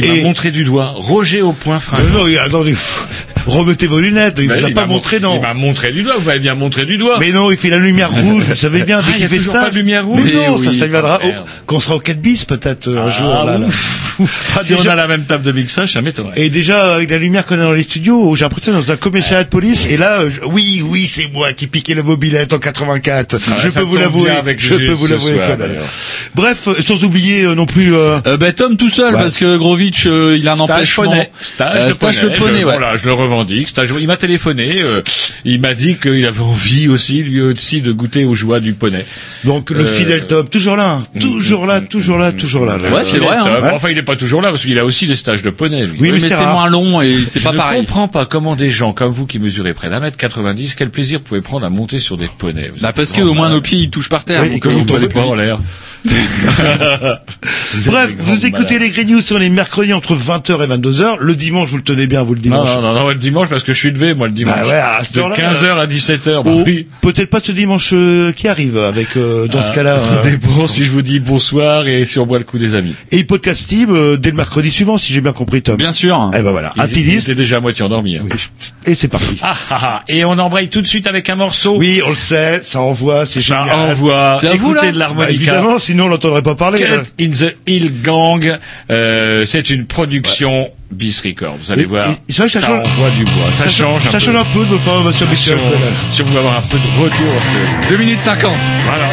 Il et... m'a montré du doigt. Roger au point frein. Euh, non, il- attendez, remettez vos lunettes, il Bah, vous a pas montré, mon- non. Il m'a montré du doigt, vous m'avez bien montré du doigt. Mais non, il fait la lumière rouge, vous savez bien, dès Ah, il y qu'il fait ça. pas de lumière rouge Mais non, ça, ça viendra, oh, merde. oh, quand on sera au 4 bis, peut-être, euh, un jour, là, là. Ah, si on déjà- a la même table de mixage, ça m'étonnerait. Et déjà, avec la lumière qu'on a dans les studios, j'ai l'impression dans un commissariat de police, et là, je- oui, oui, c'est moi qui piquais la mobilette en 84. Ah, je peux vous l'avouer. Je peux vous l'avouer. Bref, euh, sans oublier euh, non plus, euh, Euh, ben Tom tout seul Ouais. parce que Grovitch euh, il a un Stage empêchement. poney. Stage, Euh, le stage poney. le poney, je, ouais. Voilà, je le revendique. Stage, il m'a téléphoné. euh, il m'a dit qu'il avait envie aussi, lui aussi, de goûter aux joies du poney. donc le fidèle Tom, toujours là, hein. toujours là, toujours là, toujours là. Ouais, c'est vrai, hein. Ouais. Enfin, il n'est pas toujours là parce qu'il a aussi des stages de poney. Lui. Oui, mais mais c'est moins long et c'est je pas ne pareil. comprends pas comment des gens comme vous qui mesurez près d'un mètre 90, quel plaisir pouvez prendre à monter sur des poneys. Bah parce que au moins nos pieds ils touchent par terre. Oui, donc, que vous ne pas en l'air. Bref, vous écoutez malades. les Green News sur les mercredis entre 20h et 22h. Le dimanche, vous le tenez bien, vous le Non, dimanche. non, non, non, le dimanche parce que je suis levé, moi, le dimanche. Bah ouais, à de heure-là, 15h à 17h, bah Oh, oui. Peut-être pas ce dimanche euh, qui arrive avec euh, dans ce Ah, cas-là. Ça euh, dépend si je vous dis bonsoir et si on boit le coup des amis. et podcastib euh, dès le mercredi suivant, si j'ai bien compris, Tom. Bien sûr. Eh ben voilà, un Il, petit il disque était déjà à moitié endormi. hein. et c'est parti. Ah, ah, ah. Et on embraye tout de suite avec un morceau. Oui, on le sait, ça envoie, c'est Ça génial. envoie. C'est à vous, Écoutez là de Bah, l'harmonica. évidemment, sinon on l'entendrait pas parler. là. Cut in the Hill Gang. Euh, c'est une production Bis Records. Vous allez Et- voir. et ça change- envoie du bois. Ça, change un Ça peu. change un peu de pas Monsieur Ça Michel. change. Si on veut avoir un peu de retour, parce que 2 minutes 50. voilà.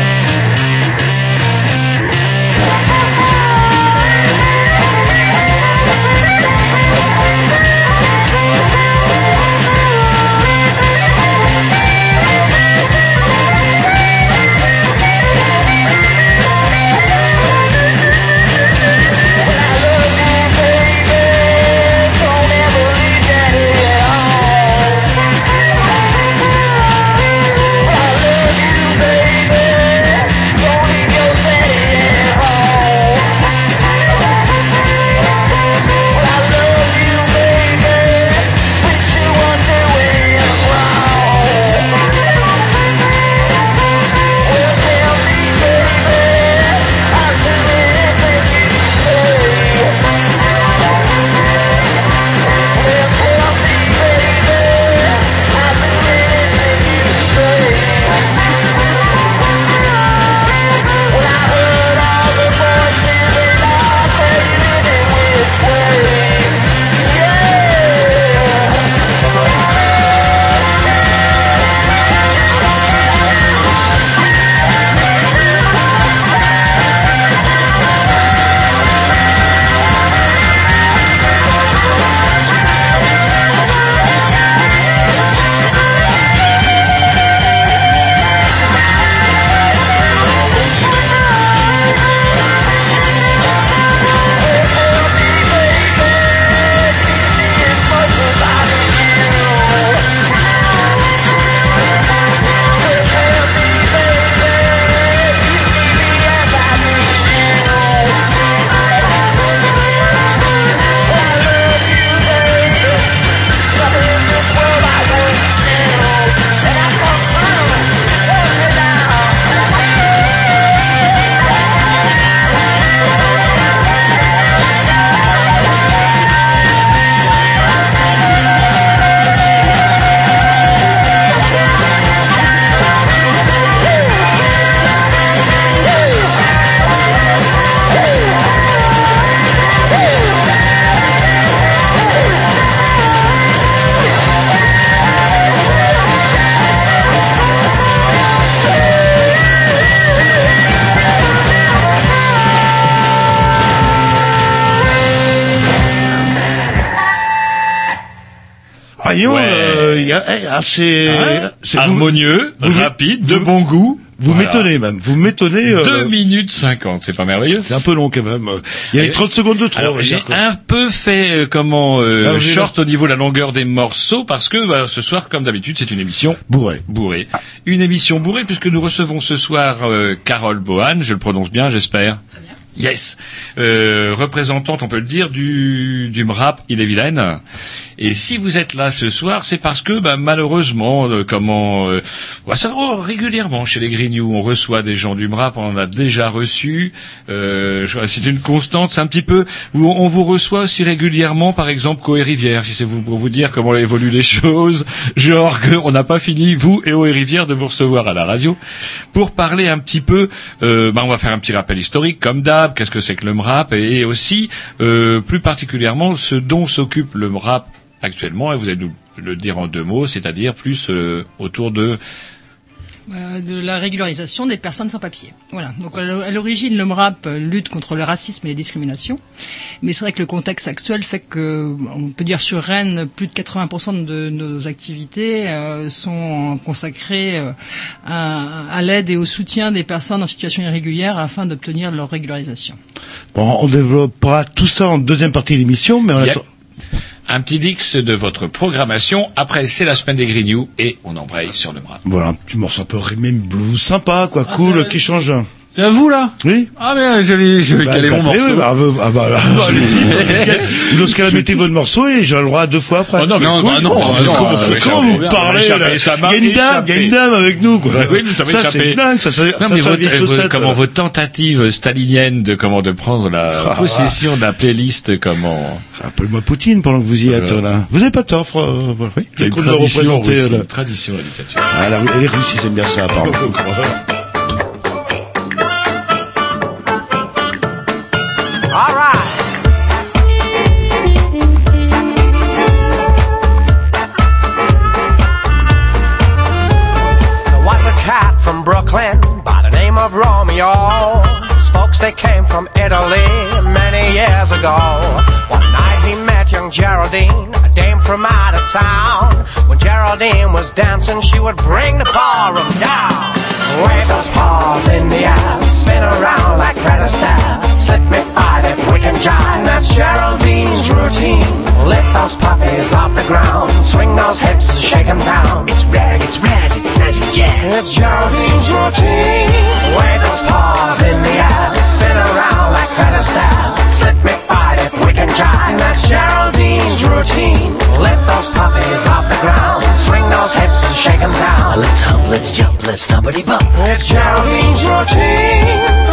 Il y a, eh, ah, c'est, Hein Harmonieux, vous- rapide, de bon goût. vous Voilà. m'étonnez même, vous m'étonnez. euh, 2 minutes 50, c'est pas merveilleux c'est un peu long quand même. Il y a eu Et- 30 secondes de trop. Alors j'ai un peu fait euh, comment euh, j'ai short au niveau de la longueur des morceaux parce que bah, ce soir, comme d'habitude, c'est une émission Bourré. bourrée. Une émission bourrée puisque nous recevons ce soir euh, Carole Bohan, je le prononce bien, j'espère. Yes, euh, représentante, on peut le dire, du du MRAP Ille-et-Vilaine. Et si vous êtes là ce soir, c'est parce que, bah, malheureusement, euh, comment, euh, ouais, ça oh, régulièrement chez les Grignoux, on reçoit des gens du MRAP, on en a déjà reçu. Euh, c'est une constante, c'est un petit peu. on vous reçoit aussi régulièrement, par exemple, Coé Rivière, si c'est pour vous dire comment évoluent les choses. Genre qu'on n'a pas fini, vous et Coé Rivière, de vous recevoir à la radio pour parler un petit peu. Euh, bah, on va faire un petit rappel historique, comme d'hab. Qu'est-ce que c'est que le MRAP et aussi, euh, plus particulièrement, ce dont s'occupe le MRAP actuellement. Et vous allez nous le dire en deux mots, c'est-à-dire plus euh, autour de Euh, de la régularisation des personnes sans papier. Voilà. Donc à l'o- à l'origine, le MRAP lutte contre le racisme et les discriminations, mais c'est vrai que le contexte actuel fait que, on peut dire sur Rennes, plus de 80% de nos activités euh, sont consacrées euh, à, à l'aide et au soutien des personnes en situation irrégulière afin d'obtenir leur régularisation. Bon, on développera tout ça en deuxième partie de l'émission, mais on. Un petit dix de votre programmation. Après, c'est la semaine des Grignoux et on embraye sur le MRAP. Voilà, un petit morceau un peu rhythm blues, sympa, quoi, cool, qui change. C'est à vous là Oui. Ah mais j'avais j'avais Bah, calé ça mon morceau. oui, bah, bah, ah, bah, là, bah. Dans ce cas-là, mettez votre morceau et j'ai le droit à deux fois après. Oh non, mais Non, bah non, Oh, bah non, comment euh, comment ça vous parlez là ça Il y a une dame, il y a une dame avec nous, quoi. Bah oui, mais ça m'a échappé. c'est dingue, ça, ça, Non, ça, mais ça, votre, euh, comment là. votre tentative stalinienne de comment de prendre la possession de la playlist comment Appelle-moi Poutine pendant que vous y êtes, Voilà. là. Vous avez pas tort, euh. Oui. C'est une tradition, tradition la dictature. Ah, la, les Russes, ils aiment bien ça, they came from Italy many years ago. One night he met young Geraldine, a dame from out of town. When Geraldine was dancing, she would bring the ballroom down. Wave those paws in the air, spin around like credit stairs. Slip me five if we can jive. That's Geraldine's routine. Lift those puppies off the ground. Swing those hips and shake 'em down. It's rag, it's raz, it's snazzy jazz. It's Geraldine's routine. Wave those paws in the air. Spin around like stairs. Slip me five if we can jive. That's Geraldine's routine. Lift those puppies off the ground. Swing those hips and shake 'em down. Let's hop, let's jump, let's stumpity bump. It's Geraldine's routine.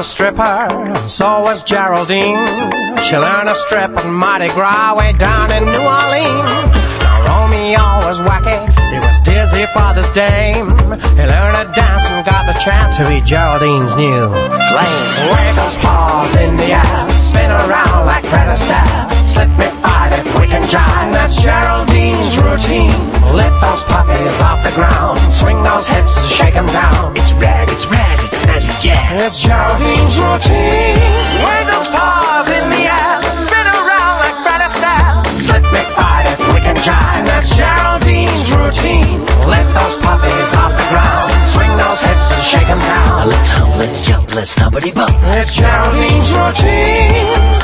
A stripper, so was Geraldine. She learned to strip at Mardi Gras way down in New Orleans. Now Romeo was wacky, he was dizzy for this dame. He learned to dance and got the chance to be Geraldine's new flame. Wave paws in the air, spin around like Fred Astaire. Slip me can that's Geraldine's routine. Lift those puppies off the ground, swing those hips and shake 'em down. It's rag, it's raz, it's snazzy jazz. It's Geraldine's routine. Wave those paws in the air, spin around like Fred Astaire. Slip me five if we can jive, that's Geraldine's routine. Lift those puppies off the ground, swing those hips and shake 'em down. Let's hop, let's jump, let's stumpity bump. It's Geraldine's routine.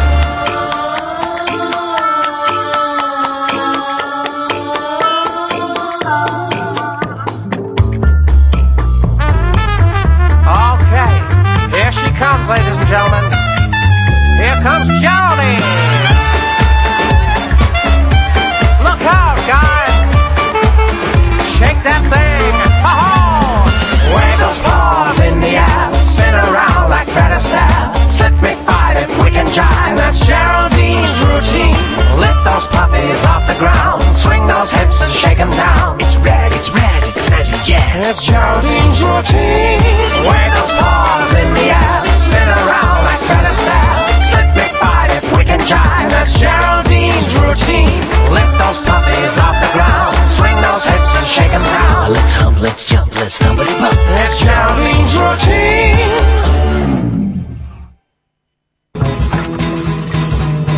She ladies and gentlemen. Here comes Geraldine. Look out, guys. Shake that thing. Ha-ha! Wave those paws in the air. Spin around like Fred Astaire. Slip me five if we can jive. That's Geraldine's routine. Lift those puppies off the ground. Swing those hips and shake 'em down. It's rag, it's raz, it's snazzy jazz. It's Geraldine's routine. Wave those paws in the air. Spin around like Fred Astaire. Slip me five if we can jive. That's Geraldine's routine. routine. Lift those puppies off the ground. Swing those hips and shake 'em down. Let's hump, let's jump, let's stumpity bump. It's Geraldine's routine.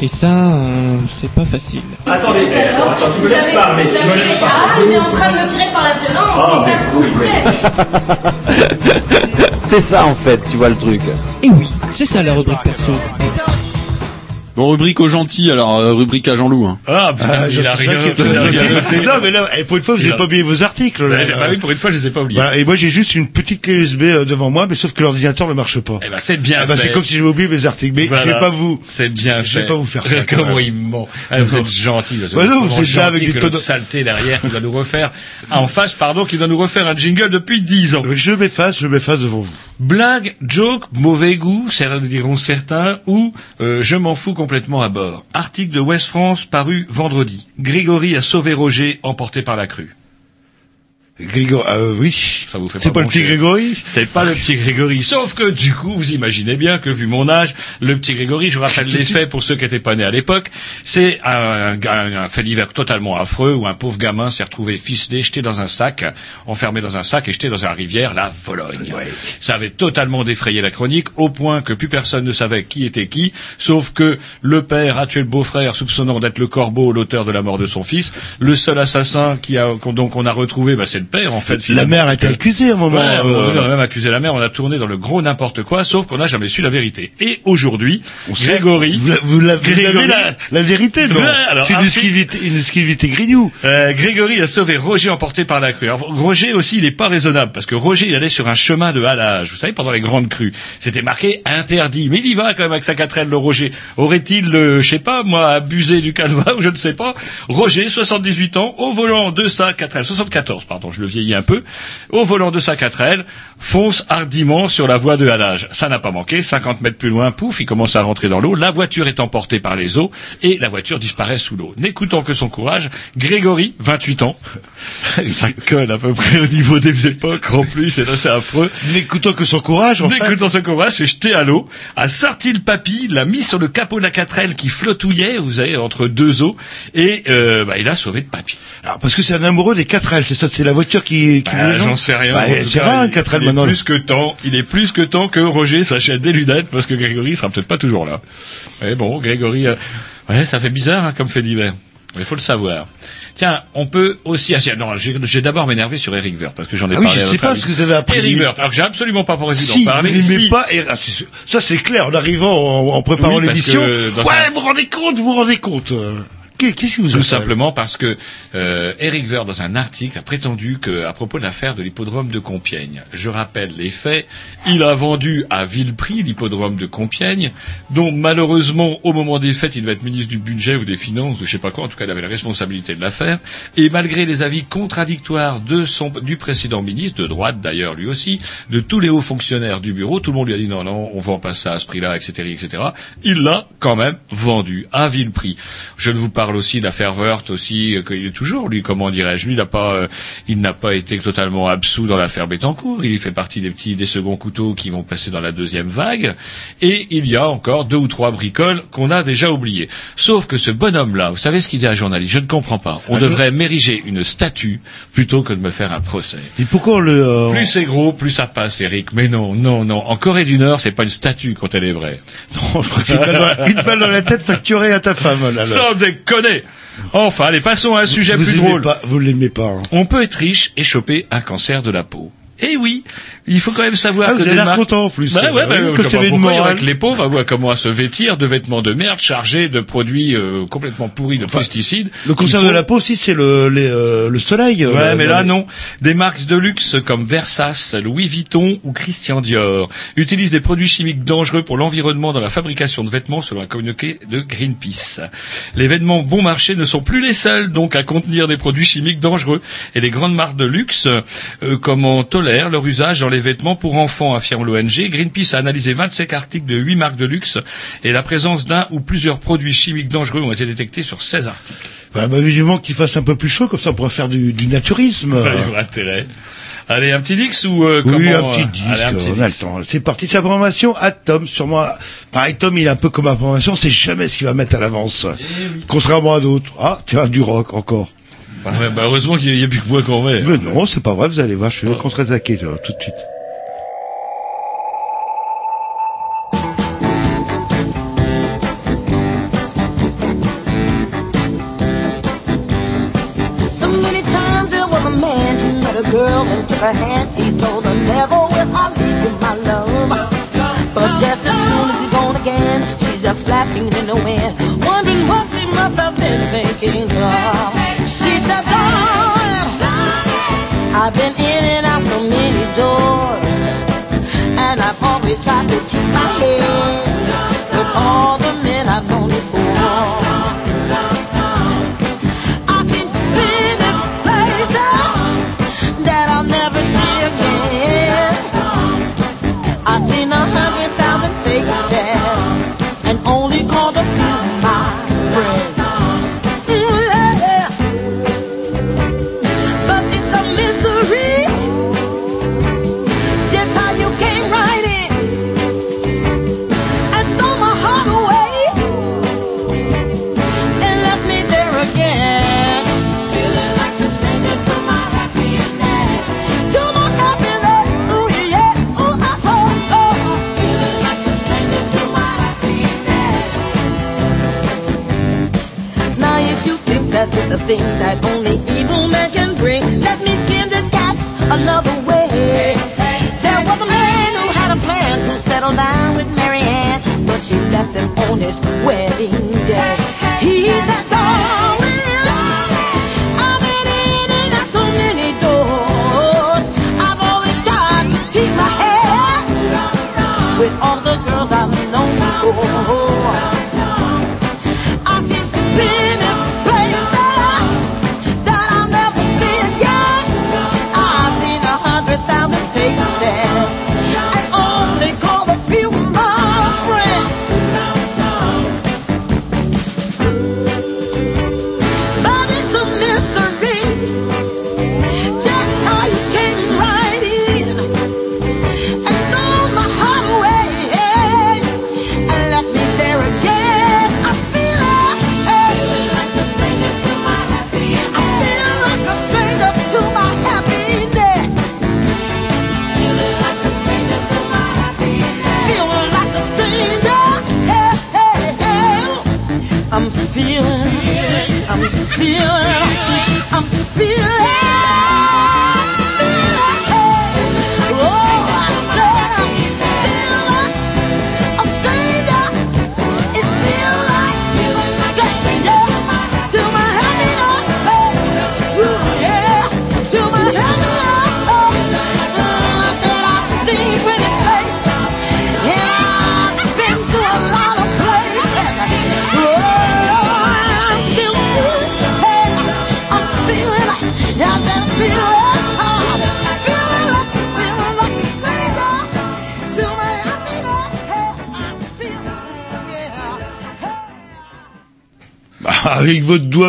Et ça, euh, c'est pas facile. Attendez, attends, attends, tu me laisses parler, tu me laisses Ah, il est en train de me tirer par la violence, Ah, c'est ça vous faites. C'est ça en fait, tu vois le truc. Et oui, c'est ça la rubrique perso. Bon, rubrique aux gentils, alors euh, rubrique à Jean-Loup. Hein. Ah, putain, il a rien, il a rien noté. Non, mais là, eh, pour une fois, vous n'avez pas oublié vos articles. là. Ouais, bah oui, pour une fois, je les ai pas oubliés. Voilà, et moi, j'ai juste une petite clé USB euh, devant moi, mais sauf que l'ordinateur ne marche pas. Eh ben, c'est bien Ah bah, fait. c'est comme si j'avais oublié mes articles. Mais Voilà. je vais pas vous. C'est bien Je vais fait. pas vous faire ça, Comment même. il ment. Ah, vous êtes gentil. Ouais, non, vous êtes là avec des tonneaux- saleté derrière qui doit nous refaire, ah, en face, pardon, qui doit nous refaire un jingle depuis 10 ans. Je m'efface, je m'efface devant vous. Blague, joke, mauvais goût, diront certains, ou euh, je m'en fous complètement à bord. Article de West France paru vendredi. Grégory a sauvé Roger, emporté par la crue. Grégory, euh, oui. Ça vous fait C'est pas le petit Grégory C'est pas le petit Grégory. Sauf que du coup, vous imaginez bien que vu mon âge, le petit Grégory, je vous rappelle les faits pour ceux qui n'étaient pas nés à l'époque, c'est un, un- un fait divers totalement affreux où un pauvre gamin s'est retrouvé ficelé, jeté dans un sac, enfermé dans un sac et jeté dans une rivière, la Vologne. Ça avait totalement défrayé la chronique au point que plus personne ne savait qui était qui, sauf que le père a tué le beau-frère soupçonnant d'être le corbeau, l'auteur de la mort de son fils. Le seul assassin qui a, donc on a retrouvé, bah, c'est le père en fait. La mère a été accusée à un moment. Ouais, euh, on a même accusé la mère, on a tourné dans le gros n'importe quoi, sauf qu'on n'a jamais su la vérité. Et aujourd'hui, Grégory, Vous, la- vous la- Grégory- la, la vérité, non C'est une exclusivité, une exclusivité grignou. euh, Grégory a sauvé Roger emporté par la crue. Alors, Roger aussi, il n'est pas raisonnable parce que Roger, il allait sur un chemin de halage. Vous savez, pendant les grandes crues, c'était marqué interdit. Mais il y va quand même avec sa quatrelle, le Roger. Aurait-il, euh, je sais pas, moi, abusé du calva ou je ne sais pas? Roger, 78 ans, au volant de sa quatrelle, 74, pardon, je le vieillis un peu, au volant de sa quatrelle, fonce hardiment sur la voie de halage. Ça n'a pas manqué. 50 mètres plus loin, pouf, il commence à rentrer dans l'eau. La voiture est emportée par les eaux et la voiture disparaît sous l'eau. N'écoutant que son courage, Grégory, 28 ans, ça colle à peu près au niveau des époques en plus, et là c'est affreux. N'écoutant que son courage, en fait. N'écoutant son courage, s'est jeté à l'eau, a sorti le papy, l'a mis sur le capot de la quatrelle qui flottouillait, vous savez, entre deux eaux, et euh, bah, il a sauvé le papy. Alors, parce que c'est un amoureux des 4L, c'est ça, c'est la voiture qui, qui Bah, J'en sais rien. Bah, c'est rare, un il- 4L il maintenant. est plus que temps. Il est plus que temps que Roger s'achète des lunettes parce que Grégory sera peut-être pas toujours là. Mais bon, Grégory, euh, ouais, ça fait bizarre hein, comme fait divers. Mais il faut le savoir. Tiens, on peut aussi. Ah, si, non, j'ai d'abord m'énervé sur Eric Vert parce que j'en ai Ah oui, parlé. je à sais pas avis. ce que vous avez appris. Eric Vert. Alors que j'ai absolument pas pour Si, d'en parler. vous Si. pas, et- ah, ça c'est clair, en arrivant, en, en préparant Oui, l'émission. Ouais, un- vous rendez compte, vous vous rendez compte. Qu'est- Qu'est-ce qui vous Tout simplement parce que euh, Eric Vert, dans un article, a prétendu que, à propos de l'affaire de l'hippodrome de Compiègne, je rappelle les faits, il a vendu à vil prix l'hippodrome de Compiègne, dont malheureusement, au moment des fêtes, il devait être ministre du budget ou des finances, ou je sais pas quoi, en tout cas, il avait la responsabilité de l'affaire, et malgré les avis contradictoires de son, du précédent ministre, de droite d'ailleurs lui aussi, de tous les hauts fonctionnaires du bureau, tout le monde lui a dit non, non, on vend pas ça à ce prix-là, etc., etc., il l'a quand même vendu à vil prix. Je ne vous parle aussi de l'affaire Wörth aussi, euh, qu'il est toujours, lui, comment dirais-je, lui, il n'a pas, euh, il n'a pas été totalement absous dans l'affaire Bettencourt. Il fait partie des petits, des seconds couteaux qui vont passer dans la deuxième vague. Et il y a encore deux ou trois bricoles qu'on a déjà oubliées. Sauf que ce bonhomme-là, vous savez ce qu'il dit à un journaliste, je ne comprends pas. On Ah, devrait m'ériger une statue plutôt que de me faire un procès. Et pourquoi on le... euh, Plus c'est gros, plus ça passe, Eric. Mais non, non, non. En Corée du Nord, c'est pas une statue quand elle est vraie. Non, je crois que une balle dans la- une balle dans la tête facturée à ta femme, là. là. Sans déconner. Enfin, allez, passons à un sujet vous plus drôle. Pas, vous l'aimez pas. hein. On peut être riche et choper un cancer de la peau. Eh oui, Il faut quand même savoir Ah, que vous avez l'air marques- content, en plus. Bah ouais, bah, Oui, ça vois avait une pourquoi il y que les pauvres à voir comment à se vêtir de vêtements de merde chargés de produits euh, complètement pourris de pesticides. Le concert de la peau aussi, c'est le, les, euh, le soleil. euh, Ouais, mais là non. Des marques de luxe comme Versace, Louis Vuitton ou Christian Dior utilisent des produits chimiques dangereux pour l'environnement dans la fabrication de vêtements selon un communiqué de Greenpeace. Les vêtements bon marché ne sont plus les seuls donc à contenir des produits chimiques dangereux et les grandes marques de luxe euh, comment tolèrent leur usage dans les vêtements pour enfants affirme l'ONG. Greenpeace a analysé 25 articles de 8 marques de luxe et la présence d'un ou plusieurs produits chimiques dangereux ont été détectés sur 16 articles. Bah, bah, vivement qu'il fasse un peu plus chaud, comme ça on pourrait faire du, du naturisme. Il y aura intérêt. Allez, un petit dix ou euh, oui, comment un petit euh, un petit on dix. C'est parti de sa programmation à Tom. Sur moi, pareil, Tom, il est un peu comme ma programmation, c'est jamais ce qu'il va mettre à l'avance. Contrairement à d'autres. Ah, tiens, du rock encore. Ouais, bah, heureusement qu'il n'y a, plus que moi qu'on met. Mais non, c'est pas vrai, vous allez voir, je vais contre-attaquer tu vois, tout de suite. So many times there was a man who met a girl and took her hand. He told her, never will I leave you, my love. But just as soon as he's gone again, she's just flapping in the wind, always try to keep my head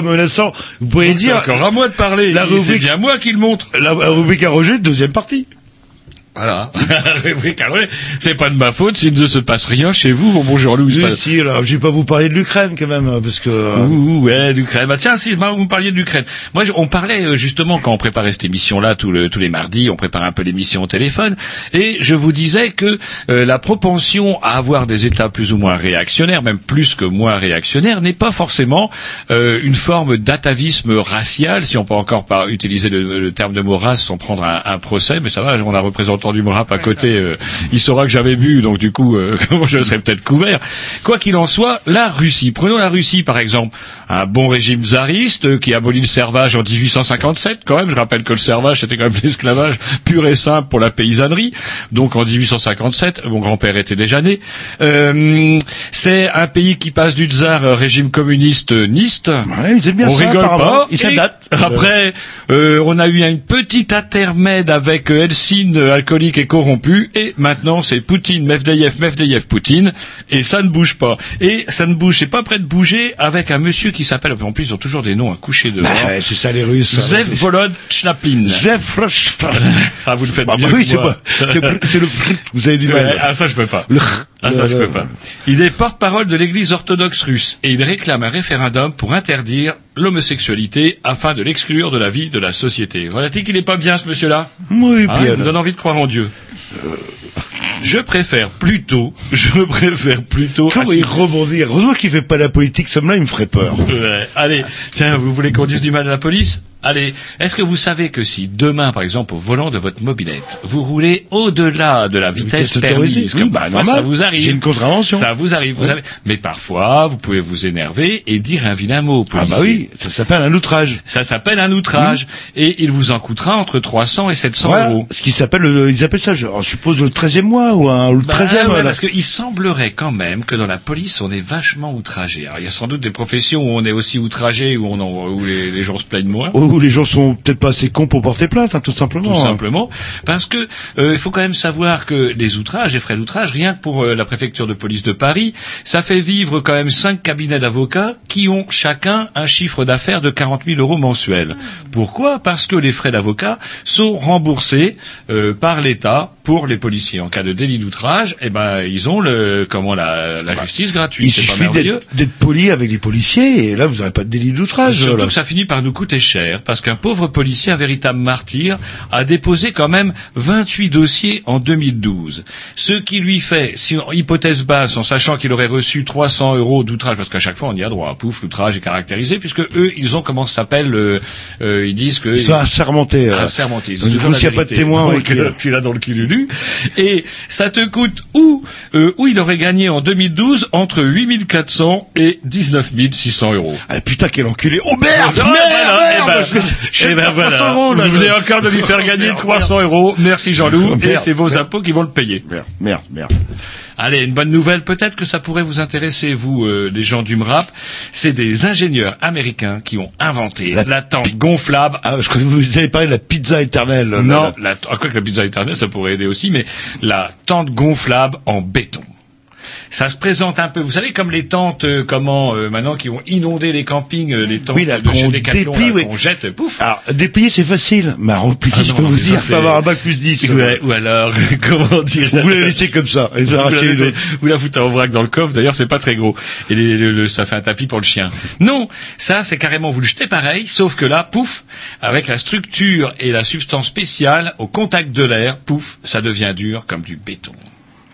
doigt menaçant, vous Donc, c'est dire. encore à moi de parler. La Et C'est rubrique- bien moi qui le montre. La, la rubrique à Roger, deuxième partie. Voilà. Oui, c'est pas de ma faute s'il ne se passe rien chez vous, mon bon Jean-Loup. c'est Si, pas- si, alors, je vais pas vous parler de l'Ukraine quand même, parce que. euh, Ouh, ouais, l'Ukraine. Bah, tiens, si, bah, vous me parliez de l'Ukraine. Moi, je- on parlait euh, justement quand on préparait cette émission-là tous, le- tous les mardis, on prépare un peu l'émission au téléphone, et je vous disais que euh, la propension à avoir des États plus ou moins réactionnaires, même plus que moins réactionnaires, n'est pas forcément euh, une forme d'atavisme racial, si on peut encore pas utiliser le, le terme de mot race sans prendre un, un procès, mais ça va, on a représentant du à côté, euh, il saura que j'avais bu, donc du coup, euh, je serais peut-être couvert. Quoi qu'il en soit, la Russie. Prenons la Russie, par exemple. Un bon régime tsariste euh, qui abolit le servage en 1857, quand même. Je rappelle que le servage, c'était quand même l'esclavage pur et simple pour la paysannerie. Donc en 1857, mon grand-père était déjà né. Euh, c'est un pays qui passe du tsar régime communiste niste. ils aiment bien on ça, rigole pas. Ils s'adaptent. Après, euh, on a eu une petite intermède avec Helsinki, alcoolique et corrompu, et maintenant c'est Poutine, Medvedev, Medvedev, Poutine, et ça ne bouge pas. Et ça ne bouge, c'est pas prêt de bouger avec un monsieur qui s'appelle, en plus ils ont toujours des noms à coucher de Bah, ouais, c'est ça les Russes. ça. Zev Volod Chnapin. Zev Ah, vous le faites Bah, mieux bah oui, c'est pas, c'est le- vous avez du Ouais, mal. ah ça je peux pas. Le- Ah ça je peux pas. Il est porte-parole de l'église orthodoxe russe et il réclame un référendum pour interdire l'homosexualité afin de l'exclure de la vie de la société. Voilà-t-il qu'il est pas bien ce monsieur-là? Oui, Hein, bien. Il me donne envie de croire en Dieu. Je préfère plutôt, je préfère plutôt... Comment il rebondit? Heureusement qu'il fait pas la politique, ça là il me ferait peur. Ouais. Allez, tiens, vous voulez qu'on dise du mal à la police? Allez, est-ce que vous savez que si demain, par exemple, au volant de votre mobilette, vous roulez au-delà de la vitesse, Vitesse permise, oui, bah, normal. ça vous arrive, J'ai une contravention. ça vous arrive, vous avez- mais parfois, vous pouvez vous énerver et dire un vilain mot Ah bah oui, ça s'appelle un outrage. Ça s'appelle un outrage et il vous en coûtera entre 300 et 700 Voilà, euros. ce qui s'appelle, le- ils appellent ça, je je suppose, le 13e mois ou, un, ou le Bah 13e. ouais, là. parce qu'il semblerait quand même que dans la police, on est vachement outragé. Alors, il y a sans doute des professions où on est aussi outragé, où, on en- où les, les gens se plaignent moins. Où les gens sont peut-être pas assez cons pour porter plainte, hein, tout simplement. Tout hein. simplement, parce que euh, il faut quand même savoir que les outrages, les frais d'outrage, rien que pour euh, la préfecture de police de Paris, ça fait vivre quand même cinq cabinets d'avocats qui ont chacun un chiffre d'affaires de 40 000 euros mensuels. Pourquoi? Parce que les frais d'avocat sont remboursés euh, par l'État pour les policiers. En cas de délit d'outrage, eh ben ils ont le comment la, la justice gratuite. Il suffit d'être d'être poli avec les policiers et là vous n'aurez pas de délit d'outrage. Surtout voilà. que ça finit par nous coûter cher, parce qu'un pauvre policier, un véritable martyr, a déposé quand même 28 dossiers en 2012. Ce qui lui fait, si en hypothèse basse, en sachant qu'il aurait reçu 300 euros d'outrage, parce qu'à chaque fois on y a droit, pouf, l'outrage est caractérisé, puisque eux, ils ont comment ça s'appelle, euh, euh, ils disent que Ils sont assermentés. euh. assermentés. Ils Donc, s'il n'y a pas de témoin, que tu l'as dans le cululu. Et ça te coûte où, euh, où il aurait gagné en 2012 entre 8400 et 19 600 euros. Ah putain quel enculé. Oh merde, Ah, merde, voilà, eh merde. Je eh ben perdre voilà. 300 euros, là, Vous venez encore de lui faire gagner Merde, 300 euros. Merci Jean-Loup. Et c'est vos merde. impôts qui vont le payer. Merde, merde, merde. Allez, une bonne nouvelle. Peut-être que ça pourrait vous intéresser, vous, euh, les gens du MRAP. C'est des ingénieurs américains qui ont inventé la, La tente gonflable. Ah, je crois que vous avez parlé de la pizza éternelle. Non, la, ah, quoi que la pizza éternelle, ça pourrait aider aussi, mais la tente gonflable en béton. Ça se présente un peu, vous savez, comme les tentes, euh, comment, euh, maintenant, qui ont inondé les campings, euh, les tentes Oui, là, de chez Decathlon, déplie, là, oui. qu'on jette, pouf. Alors, déplier c'est facile, mais replier, Ah je peux vous dire, va avoir un bac plus 10. Ouais, ou alors, comment dire Vous la laissez comme ça, et vous Vous la, arrachez les laissez- autres. vous la foutez en vrac dans le coffre, d'ailleurs c'est pas très gros. Et les- le- le- ça fait un tapis pour le chien. Non, ça c'est carrément, vous le jetez pareil, sauf que là, pouf, avec la structure et la substance spéciale, au contact de l'air, pouf, ça devient dur comme du béton.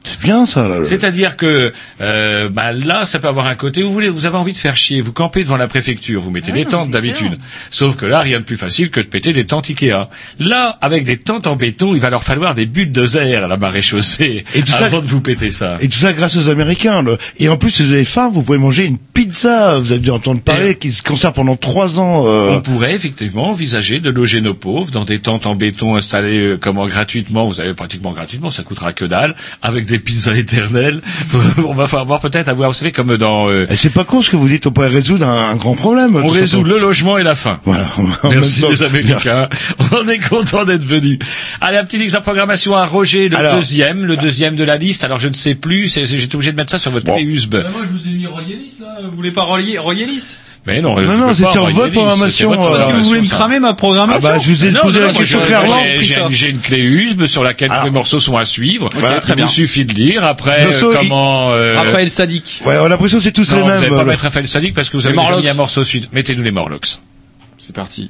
C'est bien ça, là. C'est-à-dire que euh, bah, là, ça peut avoir un côté. Vous voulez, vous avez envie de faire chier. Vous campez devant la préfecture, vous mettez Ah, des tentes d'habitude. Sauf que là, rien de plus facile que de péter des tentes Ikea. Là, avec des tentes en béton, il va leur falloir des buts de zère à la marée chaussée Et tout ça- avant de vous péter ça. Et tout ça grâce aux Américains. là. Et en plus, si vous avez faim, vous pouvez manger une pizza. Vous avez dû entendre parler, qui se conserve pendant trois ans. euh, On pourrait effectivement envisager de loger nos pauvres dans des tentes en béton installées euh, comment gratuitement, vous savez pratiquement gratuitement, ça coûtera que dalle, avec des pizzas éternelles. on va falloir peut-être avoir, vous savez, comme dans euh, Et c'est pas con ce que vous dites, on pourrait résoudre un, un grand problème. on résout le logement et la faim. Voilà. Merci temps- les Américains. On est content d'être venus. Allez, un petit exemple de programmation à Roger, le Alors. deuxième, le deuxième de la liste. Alors je ne sais plus, j'étais obligé de mettre ça sur votre Bon. clé USB. moi, je vous ai mis Royelis, là. Vous voulez pas Royer- Royelis? Mais non, Non, non, c'est sur votre programmation, euh, Parce que vous voulez me cramer ma Ah programmation bah, je vous ai Non, posé non, la question je- clairement. j'ai- une clé USB sur laquelle tous Alors. les morceaux sont à suivre. Voilà, très Il bien. suffit de lire. Après, euh, comment... euh, Raphaël Sadik. Ouais, on a l'impression que c'est tous non, les vous mêmes. n'allez pas euh, mettre Raphaël Sadik parce que vous avez mis un morceau suite. Mettez-nous les Morlocks. C'est parti.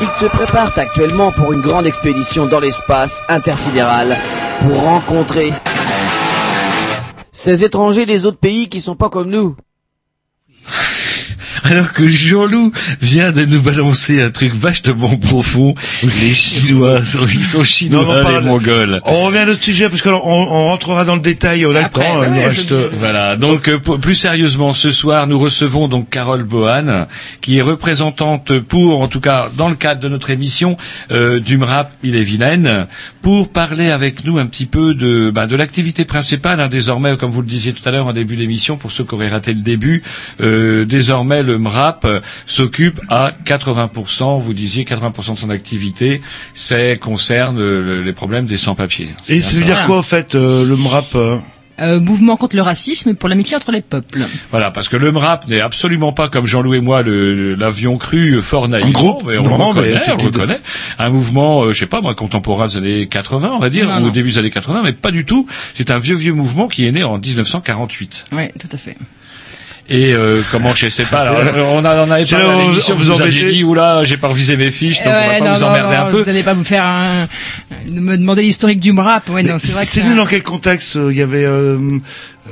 ils se préparent actuellement pour une grande expédition dans l'espace intersidéral pour rencontrer ces étrangers des autres pays qui sont pas comme nous. Alors que Jean-Loup vient de nous balancer un truc vachement profond. Les Chinois sont, ils sont Non, chinois, on parle- les Mongols. On revient à notre sujet parce qu'on on, on rentrera dans le détail. On a le temps. il nous reste. Voilà. Donc euh, pour- plus sérieusement, ce soir, nous recevons donc Carole Bohan, qui est représentante pour, en tout cas dans le cadre de notre émission euh, du MRAP Ille-et-Vilaine, pour parler avec nous un petit peu de ben, de l'activité principale. hein, désormais, comme vous le disiez tout à l'heure en début d'émission, pour ceux qui auraient raté le début, euh, désormais le MRAP euh, s'occupe à 80%. Vous disiez 80% de son activité, c'est concerne euh, le- les problèmes des sans-papiers. Et ça veut dire quoi, en fait, euh, le MRAP euh Euh, mouvement contre le racisme et pour l'amitié entre les peuples. Voilà, parce que le MRAP n'est absolument pas comme Jean-Loup et moi le- le- l'avion cru fort naïvement, groupe, mais on non, le reconnaît, mais on le effectivement. reconnaît. Un mouvement, euh, je sais pas moi, contemporain des années 80, on va dire, Non, ou non. au début des années 80, mais pas du tout. C'est un vieux vieux mouvement qui est né en 1948. Oui, tout à fait. Et euh, comment je sais pas, alors, on, a, on avait parlé à l'émission, vous vous, vous aviez embêtez. dit, oula, j'ai pas revisé mes fiches, donc on va Ouais, pas non, vous emmerder non, un peu. Vous n'allez pas me faire un, me demander l'historique du MRAP. Ouais, non, c'est vrai que C'est ça- nous dans quel contexte euh, il y avait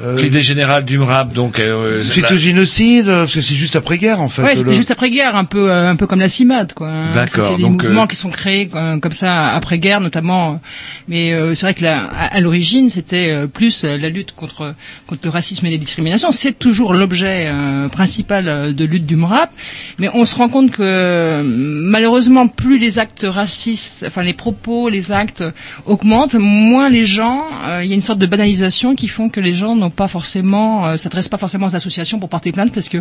euh, euh, L'idée générale du MRAP, donc... Euh, Suite la- au génocide, euh, parce que c'est juste après-guerre en fait. Ouais, le- c'était juste après-guerre, un peu, euh, un peu comme la CIMAD, quoi. D'accord, C'est des donc, mouvements euh, qui sont créés euh, comme ça après guerre, notamment. euh, Mais euh, c'est vrai que la, à, à l'origine, c'était euh, plus euh, la lutte contre contre le racisme et les discriminations. C'est toujours l'objet euh, principal euh, de lutte du MRAP. Mais on se rend compte que euh, malheureusement, plus les actes racistes, enfin les propos, les actes augmentent, moins les gens. euh, Il y a une sorte de banalisation qui font que les gens n'ont pas forcément, euh, s'adressent pas forcément aux associations pour porter plainte parce que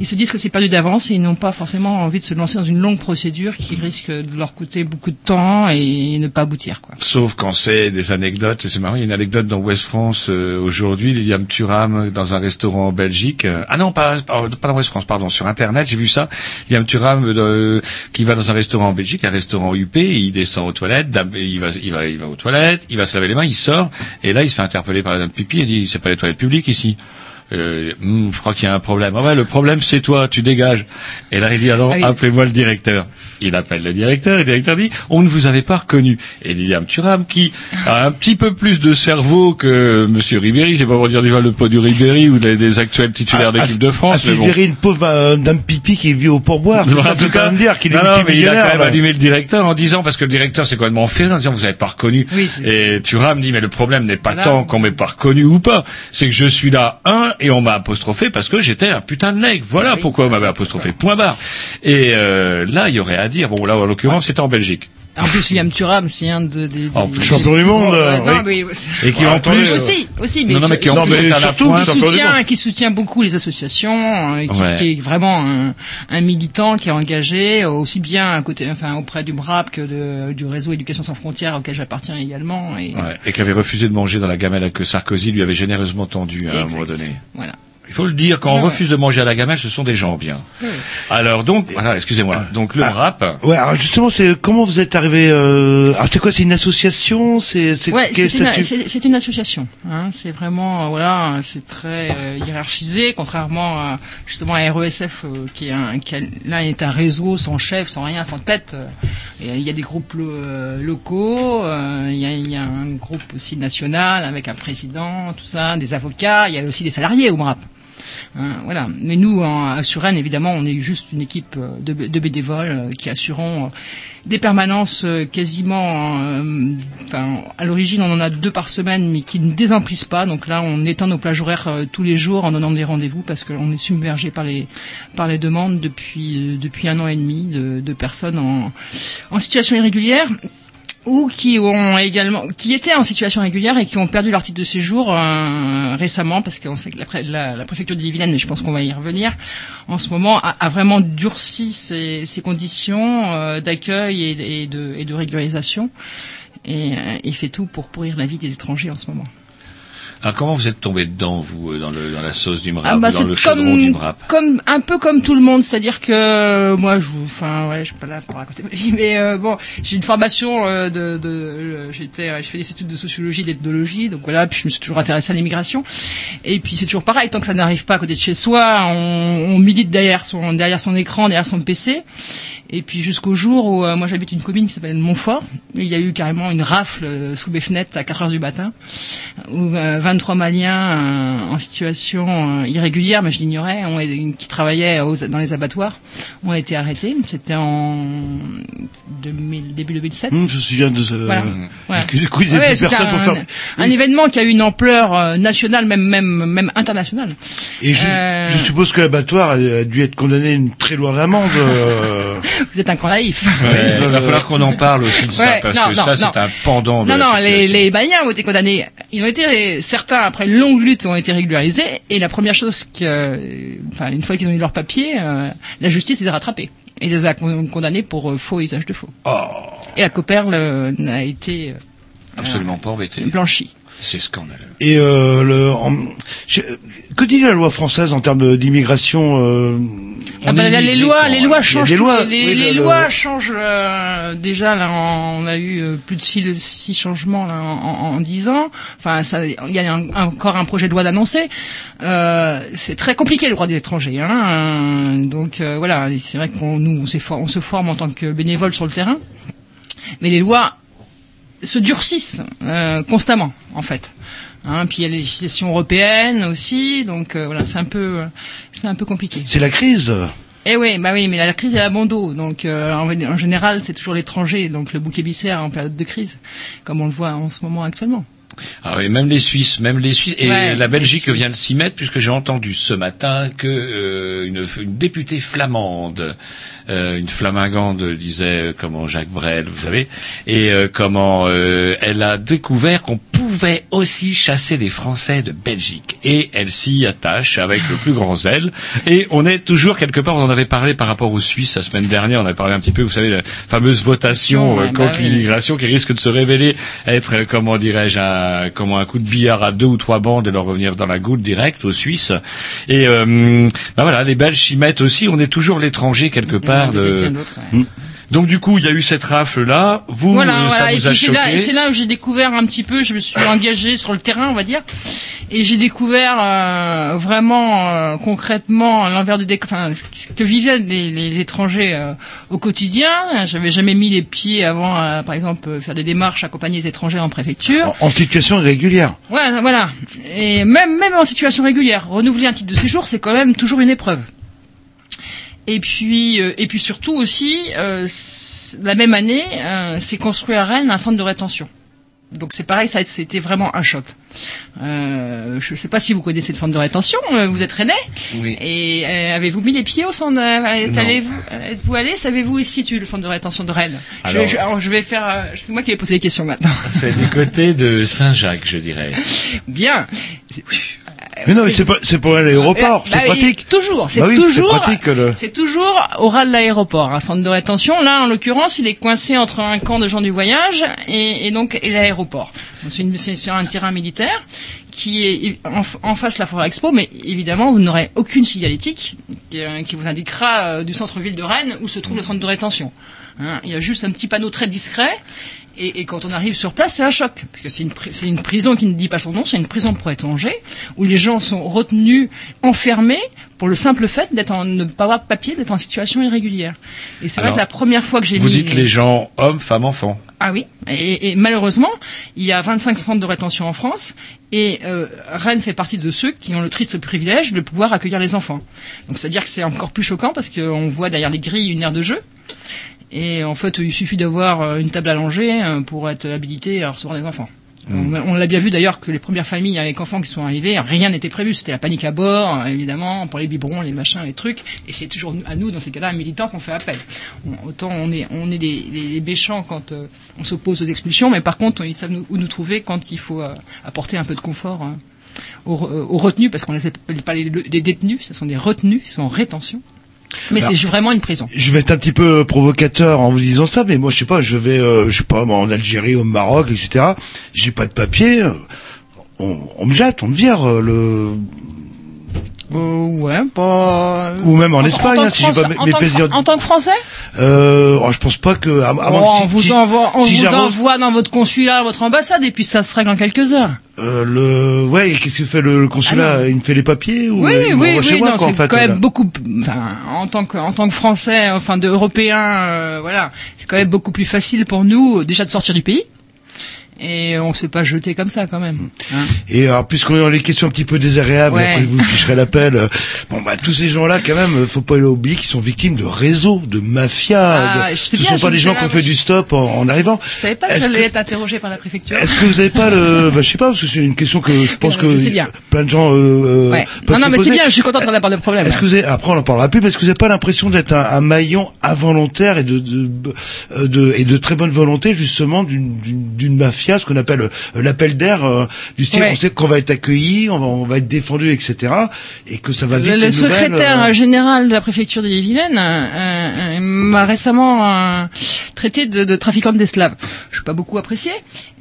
ils se disent que c'est perdu d'avance et ils n'ont pas forcément envie de se lancer dans une longue procédure qui risque de leur coûter beaucoup de temps et ne pas aboutir. Quoi. Sauf quand c'est des anecdotes, c'est marrant, il y a une anecdote dans West France euh, aujourd'hui, Liliane Thuram dans un restaurant en Belgique. euh, ah non, pas, pas dans West France, pardon, sur Internet, j'ai vu ça. Liliane Thuram euh, qui va dans un restaurant en Belgique, un restaurant UP, il descend aux toilettes, il va, il va, il va aux toilettes, il va se laver les mains, il sort, et là il se fait interpeller par la dame Pipi, et dit, c'est pas les toilettes publiques ici. Euh, Hmm, je crois qu'il y a un problème. Ah ouais, le problème c'est toi, tu dégages. Et là il dit, alors Ah oui. appelez-moi le directeur. Il appelle le directeur, et le directeur dit, on ne vous avait pas reconnu. Et Liliane Thuram, qui a un petit peu plus de cerveau que Monsieur Ribéry, j'ai pas pour dire du mal le pot du Ribéry ou des, des actuels titulaires Ah, d'équipe de Ah, France, c'est mais bon. une pauvre euh, dame pipi qui vit au pourboire. C'est ça tout tout cas me dire qu'il est non, non, mais il a quand même là. allumé le directeur en disant, parce que le directeur c'est complètement fait, en disant vous avez pas reconnu. Oui, et Thuram dit mais le problème n'est pas Voilà. tant qu'on m'ait pas reconnu ou pas, c'est que je suis là un et on m'a apostrophé parce que j'étais un putain de nègre. Voilà pourquoi on m'avait apostrophé. Point barre. Et euh, là il y aurait à dire. Bon là en l'occurrence c'était en Belgique. En plus, Liam Thuram, c'est un de, des, En des- plus, champion du monde, Ouais, euh, non, oui. mais- Et qui en plus euh, aussi, aussi, mais, non, non, mais qui en Non, plus mais surtout, qui soutient, qui soutient beaucoup les associations, et qui, Ouais. qui est vraiment un, un militant qui est engagé euh, aussi bien à côté, enfin auprès du MRAP que de, du réseau Éducation sans frontières auquel j'appartiens également. Et, Ouais, et qui avait refusé de manger dans la gamelle que Sarkozy lui avait généreusement tendue à un moment donné. Voilà. Il faut le dire, quand on Ouais. refuse de manger à la gamelle, ce sont des gens bien. Alors donc, voilà, excusez-moi. Donc le rap, Ouais, alors justement, c'est comment vous êtes arrivé euh... Alors c'est quoi C'est une association C'est c'est Ouais, quel c'est une, statut c'est- c'est une association. Hein, c'est vraiment, euh, voilà, c'est très euh, hiérarchisé, contrairement à, justement à RESF, euh, qui, est un, qui a- là est un réseau sans chef, sans rien, sans tête. euh, Il y a des groupes lo- euh, locaux, euh, il y, a, il y a un groupe aussi national avec un président, tout ça, des avocats, il y a aussi des salariés au MRAP. Hein, voilà. Mais nous, en, à Suresnes, évidemment, on est juste une équipe euh, de, de bénévoles euh, qui assurons euh, des permanences euh, quasiment. euh, Enfin, à l'origine, on en a deux par semaine, mais qui ne désemplissent pas. Donc là, on étend nos plages horaires euh, tous les jours en donnant des rendez-vous parce qu'on est submergé par les par les demandes depuis euh, depuis un an et demi de, de personnes en en situation irrégulière. Ou qui ont également, qui étaient en situation régulière et qui ont perdu leur titre de séjour euh, récemment, parce qu'on sait que la, pré- la, la préfecture d'Ille-et-Vilaine, mais je pense qu'on va y revenir, en ce moment a, vraiment durci ses, conditions euh, d'accueil et, et de, et de régularisation, et il fait tout pour pourrir la vie des étrangers en ce moment. Alors comment vous êtes tombé dedans, vous, euh, dans, le, dans la sauce du MRAP, Ah bah, dans le chaudron comme- du MRAP comme un peu comme tout le monde, c'est-à-dire que euh, moi, je, vous- enfin, ouais, je suis pas là pour raconter ma vie, mais euh, bon, j'ai une formation euh, de, de euh, j'étais, euh, je fais des études de sociologie, d'ethnologie, donc voilà, puis je me suis toujours intéressé à l'immigration, et puis c'est toujours pareil, tant que ça n'arrive pas à côté de chez soi, on, on milite derrière son, derrière son écran, derrière son PC. Et puis jusqu'au jour où euh, moi j'habite une commune qui s'appelle Montfort, il y a eu carrément une rafle euh, sous mes fenêtres à 4 heures du matin, où euh, 23 Maliens euh, en situation euh, irrégulière, mais je l'ignorais, qui travaillaient aux- dans les abattoirs, ont été arrêtés. C'était en 2000, début 2007. Hum, je me souviens de ce... Voilà. Voilà. Ils Ouais, personne pour un, faire... un événement qui a eu une ampleur euh, nationale, même même même internationale. Et je, Euh, je suppose que l'abattoir a a dû être condamné à une très lourde amende. Vous êtes un grand naïf. Ouais, Il va falloir qu'on en parle aussi de ça, Ouais, parce non, que non, ça, c'est un pendant de Non, non, les, les ont été condamnés. Ils ont été, certains, après une longue lutte, ont été régularisés. Et la première chose que, euh, enfin, une fois qu'ils ont eu leur papier, euh, la justice les a rattrapés. Et les a con- condamnés pour euh, faux usage de faux. Et la Coperle euh, n'a été euh, Absolument pas embêté. blanchie. C'est scandaleux. Et euh, le, en- je- que dit la loi française en termes d'immigration euh, Ah bah, les lois, les lois a changent. lois, les oui, les le- lois changent. euh, déjà là, on a eu euh, plus de six, six changements là, en, dix ans. Enfin, ça, il y a un- encore un projet de loi d'annoncer. Euh, c'est très compliqué le droit des étrangers. Hein, donc euh, voilà, c'est vrai qu'on nous on, on se forme en tant que bénévole sur le terrain, mais les lois se durcissent euh, constamment en fait. Hein, puis il y a la législation européenne aussi, donc euh, voilà, c'est un peu, euh, c'est un peu compliqué. C'est la crise. Eh oui, bah oui, mais la crise est à bon dos, donc euh, en, en général c'est toujours l'étranger, donc le bouc émissaire en période de crise, comme on le voit en ce moment actuellement. Ah oui, même les Suisses, même les Suisses et Ouais, la Belgique vient de s'y mettre puisque j'ai entendu ce matin que euh, une, une députée flamande, euh, une flamingande disait euh, comment Jacques Brel, vous savez, et euh, comment euh, elle a découvert qu'on pouvait aussi chasser des Français de Belgique et elle s'y attache avec le plus grand zèle et on est toujours quelque part, on en avait parlé par rapport aux Suisses la semaine dernière, on avait parlé un petit peu, vous savez, la fameuse votation euh, bah contre l'immigration qui risque de se révéler être, euh, comment dirais-je, un, comment un coup de billard à deux ou trois bandes et leur revenir dans la goutte direct aux Suisses. Et euh, bah voilà, les Belges s'y mettent aussi. On est toujours l'étranger quelque part. De... ouais. Donc du coup, il y a eu cette rafle là. Vous, voilà, euh, voilà. ça Et vous a c'est là, choqué? et c'est là où j'ai découvert un petit peu, je me suis engagé sur le terrain, on va dire, et j'ai découvert euh, vraiment euh, concrètement l'envers du décor, enfin, ce que vivaient les, les étrangers euh, au quotidien. J'avais jamais mis les pieds avant, à, par exemple, euh, faire des démarches, accompagner les étrangers en préfecture. En situation irrégulière. Voilà, voilà. Et même, même en situation régulière, renouveler un titre de séjour, c'est quand même toujours une épreuve. Et puis, euh, et puis surtout aussi, euh, la même année, euh, s'est construit à Rennes un centre de rétention. Donc c'est pareil, ça a- c'était vraiment un choc. Euh, je ne sais pas si vous connaissez le centre de rétention, vous êtes rennais Oui. Et euh, avez-vous mis les pieds au centre Êtes-vous allé? Savez-vous où se situe le centre de rétention de Rennes? Alors- je- alors, je vais faire... euh, c'est moi qui vais poser les questions maintenant. C'est du côté de Saint-Jacques, je dirais. Bien. Mais non, mais c'est pas, c'est pour aller à l'aéroport, Euh, c'est bah pratique. Toujours, c'est Bah oui, toujours, C'est le. toujours au ras de l'aéroport, un centre de rétention. Là, en l'occurrence, il est coincé entre un camp de gens du voyage et, et donc l'aéroport. C'est, un terrain militaire qui est en, en face de la forêt expo, mais évidemment, vous n'aurez aucune signalétique qui, euh, qui vous indiquera euh, du centre-ville de Rennes où se trouve le centre de rétention. Hein, il y a juste un petit panneau très discret. Et, et quand on arrive sur place, c'est un choc, parce que c'est une, une prison qui ne dit pas son nom, c'est une prison pour étrangers, où les gens sont retenus, enfermés, pour le simple fait d'être en, ne pas avoir de papier, d'être en situation irrégulière. Et c'est vrai que la première fois que j'ai Vous mis... dites les gens, hommes, femmes, enfants. Ah oui, et, et malheureusement, il y a 25 centres de rétention en France, et euh, Rennes fait partie de ceux qui ont le triste privilège de pouvoir accueillir les enfants. Donc c'est-à-dire que c'est encore plus choquant parce qu'on voit derrière les grilles une aire de jeu, et en fait il suffit d'avoir euh, une table allongée euh, pour être habilité à recevoir des enfants. On, on l'a bien vu d'ailleurs que les premières familles avec enfants qui sont arrivées, rien n'était prévu. C'était la panique à bord, euh, évidemment, pour les biberons, les machins, les trucs. Et c'est toujours à nous, dans ces cas-là, militants, qu'on fait appel. On- autant on est, on est les, les, les méchants quand euh, on s'oppose aux expulsions, mais par contre, ils savent nous, où nous trouver quand il faut euh, apporter un peu de confort euh, aux, re- aux retenus, parce qu'on ne appelle pas les, les détenus, ce sont des retenus, ils sont en rétention. Mais c'est vraiment une prison. Je vais être un petit peu provocateur en vous disant ça, mais moi je sais pas, je vais, euh, je sais pas, moi, en Algérie, au Maroc, etc. J'ai pas de papier, euh, on, on me jette, on me vire euh, le, Euh, ouais, pas. ou même en, Espagne, tant hein, si j'ai pas mes, en mes plaisirs. En tant que Français Euh, oh, je pense pas que. moins Oh, que On si- vous si- envoie, on si vous envoie dans votre consulat, votre ambassade, et puis ça se règle en quelques heures. Euh, le, ouais, qu'est-ce que fait le, le consulat Ah Il me fait les papiers ou Oui, il oui, oui, moi, non, quoi, en c'est fait, quand même beaucoup, enfin, en tant que, en tant que Français, enfin, d'Européens, euh, voilà, c'est quand même beaucoup plus facile pour nous, euh, déjà de sortir du pays. Et on se fait pas jeter comme ça, quand même. hein. Et alors, puisqu'on dans les questions un petit peu désagréables, Ouais. après vous ficherai l'appel. euh, Bon, bah, tous ces gens-là, quand même, euh, faut pas oublier qu'ils sont victimes de réseaux, de mafias. Ah, de- Ce bien, sont pas des gens qui ont fait du stop en, en arrivant. Je savais pas que j'allais que- être interrogé par la préfecture. Est-ce que vous avez pas le, bah, je sais pas, parce que c'est une question que je pense que bien. plein de gens, euh, Ouais. Non, non, mais c'est bien, je suis contente qu'on aborde le problème. Est-ce que vous avez, après on en parlera plus, mais est-ce que vous n'avez pas l'impression d'être un, un maillon involontaire et de, de, de- et de très bonne volonté justement d'une, d'une, ce qu'on appelle euh, l'appel d'air euh, du style, Ouais. on sait qu'on va être accueilli, on va, on va être défendu, etc. Et que ça va vite. Le, secrétaire euh, général de la préfecture de euh, m'a récemment traité de, de trafiquant d'esclaves. Je suis pas beaucoup apprécié,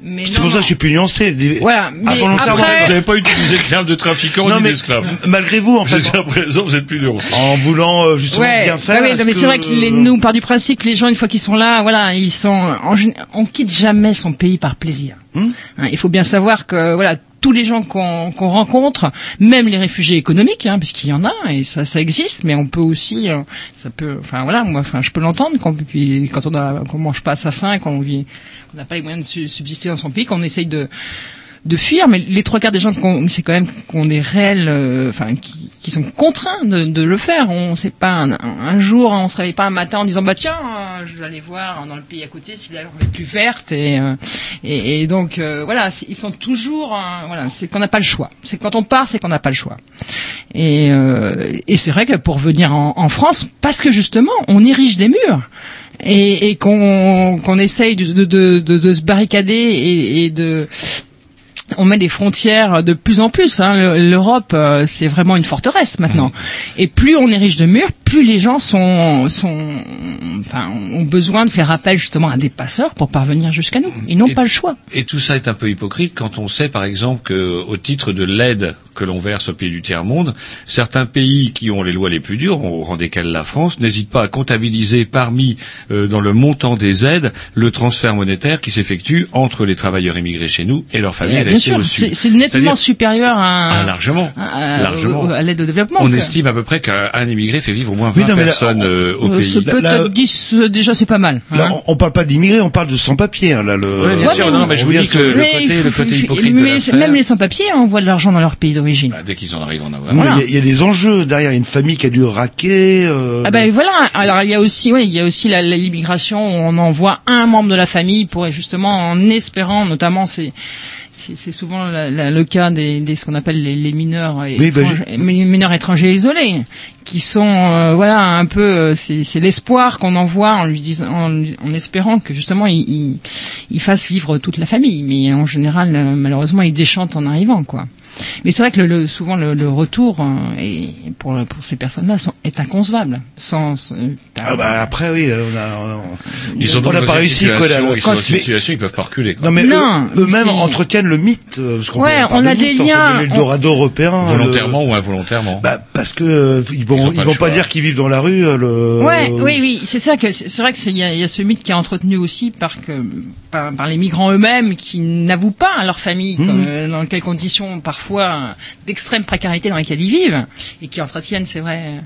mais c'est non, pour ça que je suis plus nuancé. Voilà, mais après- Vous n'avez pas utilisé le terme de trafiquant Non, ni d'esclave. malgré vous, en fait, Jusqu'à présent, vous êtes plus dur. en voulant euh, justement Ouais, bien faire. bah oui, non, mais que- c'est vrai que les, nous, on part du principe que les gens, une fois qu'ils sont là, voilà, ils sont, en on quitte jamais son pays par plaisir. Hmm Hein, il faut bien savoir que, voilà, tous les gens qu'on qu'on rencontre, même les réfugiés économiques, hein, puisqu'il y en a et ça, ça existe, mais on peut aussi, euh, ça peut, enfin voilà, moi, enfin, je peux l'entendre quand, puis, quand on qu'on mange pas à sa faim, qu'on vit, qu'on n'a pas les moyens de su- subsister dans son pays, qu'on essaye de de fuir, mais les trois quarts des gens, c'est quand même qu'on est réels, euh, enfin, qui, qui sont contraints de, de le faire. On sait pas un, un jour, on se réveille pas un matin en disant bah tiens, euh, je vais aller voir dans le pays à côté si la herbe est plus verte et euh, et, et donc euh, voilà, ils sont toujours, euh, voilà, c'est qu'on n'a pas le choix. C'est quand on part, c'est qu'on n'a pas le choix. Et, et c'est vrai que pour venir en, en France, parce que justement, on érige des murs et, et qu'on qu'on essaye de, de, de- de se barricader et, et de on met des frontières de plus en plus. Hein. Le- L'Europe, euh, c'est vraiment une forteresse maintenant. Et plus on érige de murs, plus les gens sont, sont, enfin, ont besoin de faire appel justement à des passeurs pour parvenir jusqu'à nous. Ils n'ont pas le choix. Et tout ça est un peu hypocrite quand on sait, par exemple, que au titre de l'aide que l'on verse aux pays du tiers-monde, certains pays qui ont les lois les plus dures, au rang desquels la France, n'hésitent pas à comptabiliser parmi, euh, dans le montant des aides, le transfert monétaire qui s'effectue entre les travailleurs immigrés chez nous et leurs familles bien restées sûr, au sud. c'est nettement supérieur à, Ah, largement, à, largement. à l'aide au développement. On que- estime à peu près qu'un un immigré fait vivre au moins Oui, 20 non, mais là, personnes euh, au pays. peut-être Là- 10, euh, déjà c'est pas mal. Là, hein. on, on parle pas d'immigrés, on parle de sans-papiers. Hein, là, le. Oui, bien Ouais, sûr, mais- non, mais je vous dis que le côté, il le côté il- hypocrite de mais l'affaire- même les sans-papiers envoient de l'argent dans leur pays d'origine. Bah, dès qu'ils en arrivent en avoir. Mais Voilà. Il y, a- il y a des enjeux derrière. Il y a une famille qui a dû raquer. euh, Ah ben voilà. Alors il y a aussi, oui, il y a aussi la, la- l'immigration où on envoie un membre de la famille pour justement en espérant, notamment c'est c'est souvent la- la- le cas des, des ce qu'on appelle les, les mineurs Oui, bah, étrangers, mi- mineurs étrangers isolés, qui sont euh, voilà un peu euh, c'est c'est l'espoir qu'on envoie en lui disant en, en espérant que justement il, il il fasse vivre toute la famille, mais en général euh, malheureusement il déchante en arrivant quoi. Mais c'est vrai que le, le- souvent le, le retour euh, est, pour pour ces personnes-là sont- est inconcevable. Sans, sans- Ah bah après oui, euh, on a, on, Ils sont on dans pas réussi quoi. là, Ils sont dans une mais- situation, ils peuvent pas reculer. quoi. Non mais Non, eux- eux-mêmes entretiennent le mythe euh, parce qu'on Ouais, on a de des mythe, liens, Dorado européen. Volontairement le- ou involontairement. Bah parce que euh, ils vont Ils ils, ont pas vont dire qu'ils vivent dans la rue. euh, Le... Ouais, oui, oui, c'est ça que c'est c'est vrai que il y, a- y a ce mythe qui est entretenu aussi par que par, par les migrants eux-mêmes qui n'avouent pas à leur famille comme, euh, dans quelles conditions parfois euh, d'extrême précarité dans lesquelles ils vivent et qui entretiennent, c'est vrai.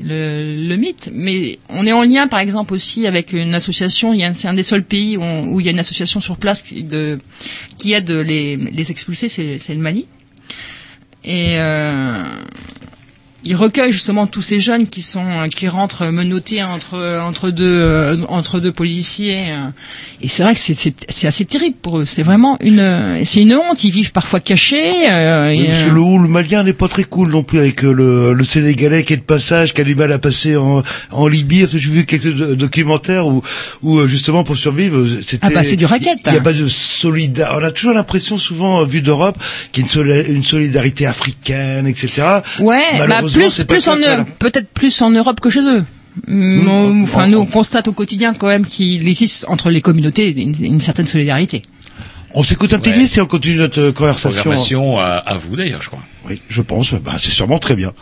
Le, le mythe, mais on est en lien, par exemple, aussi avec une association. Il c'est un des seuls pays où, il y a une association sur place qui, de, qui aide les, les expulsés, c'est c'est le Mali. Et euh, il recueille justement tous ces jeunes qui sont qui rentrent menottés entre entre deux euh, entre deux policiers euh. et c'est vrai que c'est c'est assez terrible pour eux c'est vraiment une euh, c'est une honte ils vivent parfois cachés euh, Oui, et, euh, le, le malien n'est pas très cool non plus avec euh, le, le Sénégalais qui est de passage, qui a du mal à passer en, en Libye. Parce que J'ai vu quelques do- documentaires où, où euh, justement pour survivre, euh, c'était. Ah bah, c'est du racket, Il n'y a pas de solidarité. On a toujours l'impression, souvent euh, vu d'Europe, qu'il y a une, soli- une solidarité africaine, etc. ouais bah plus plus en peut-être plus en Europe que chez eux Mm, on- Enfin, nous, on constate au quotidien quand même qu'il existe entre les communautés une, une certaine solidarité. On s'écoute un petit Ouais. disque et on continue notre conversation. Programmation à, à vous d'ailleurs, je crois. Oui, je pense. Bah, c'est sûrement très bien.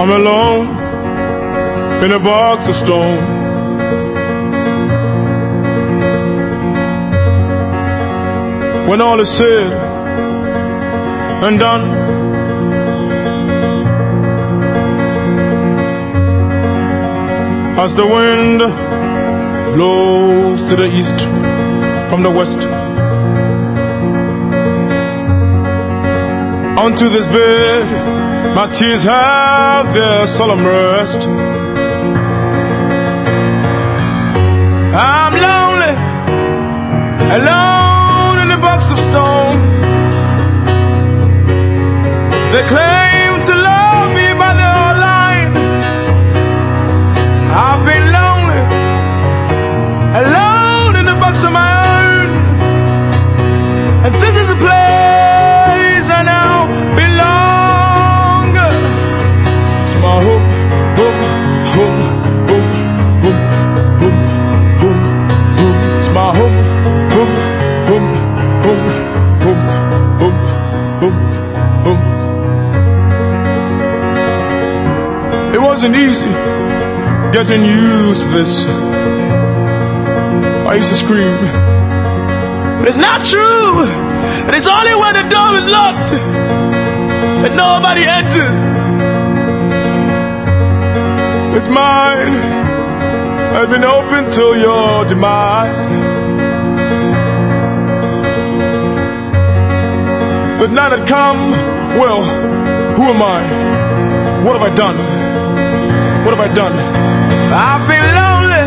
I'm alone in a box of stone. When all is said and done, as the wind blows to the east from the west. Onto this bed, my tears have their solemn rest. I'm lonely, alone in a box of stone. They claim wasn't easy getting used to this. I used to scream. But it's not true. And it's only when the door is locked and nobody enters. It's mine. I've been open till your demise. But now that come, well, who am I? What have I done? I done? I've been lonely,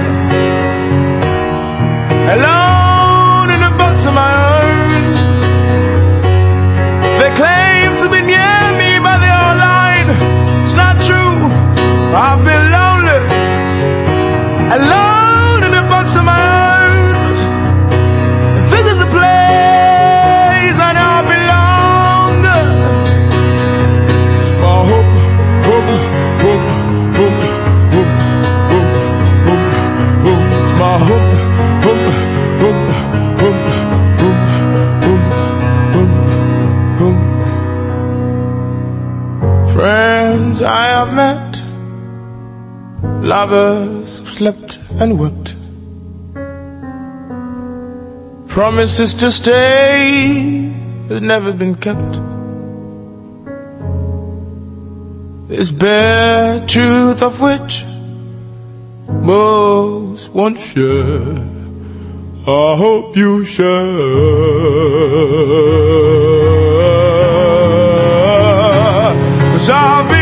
slept and wept. Promises to stay has never been kept. This bare truth of which most won't share. I hope you share. Cause I'll be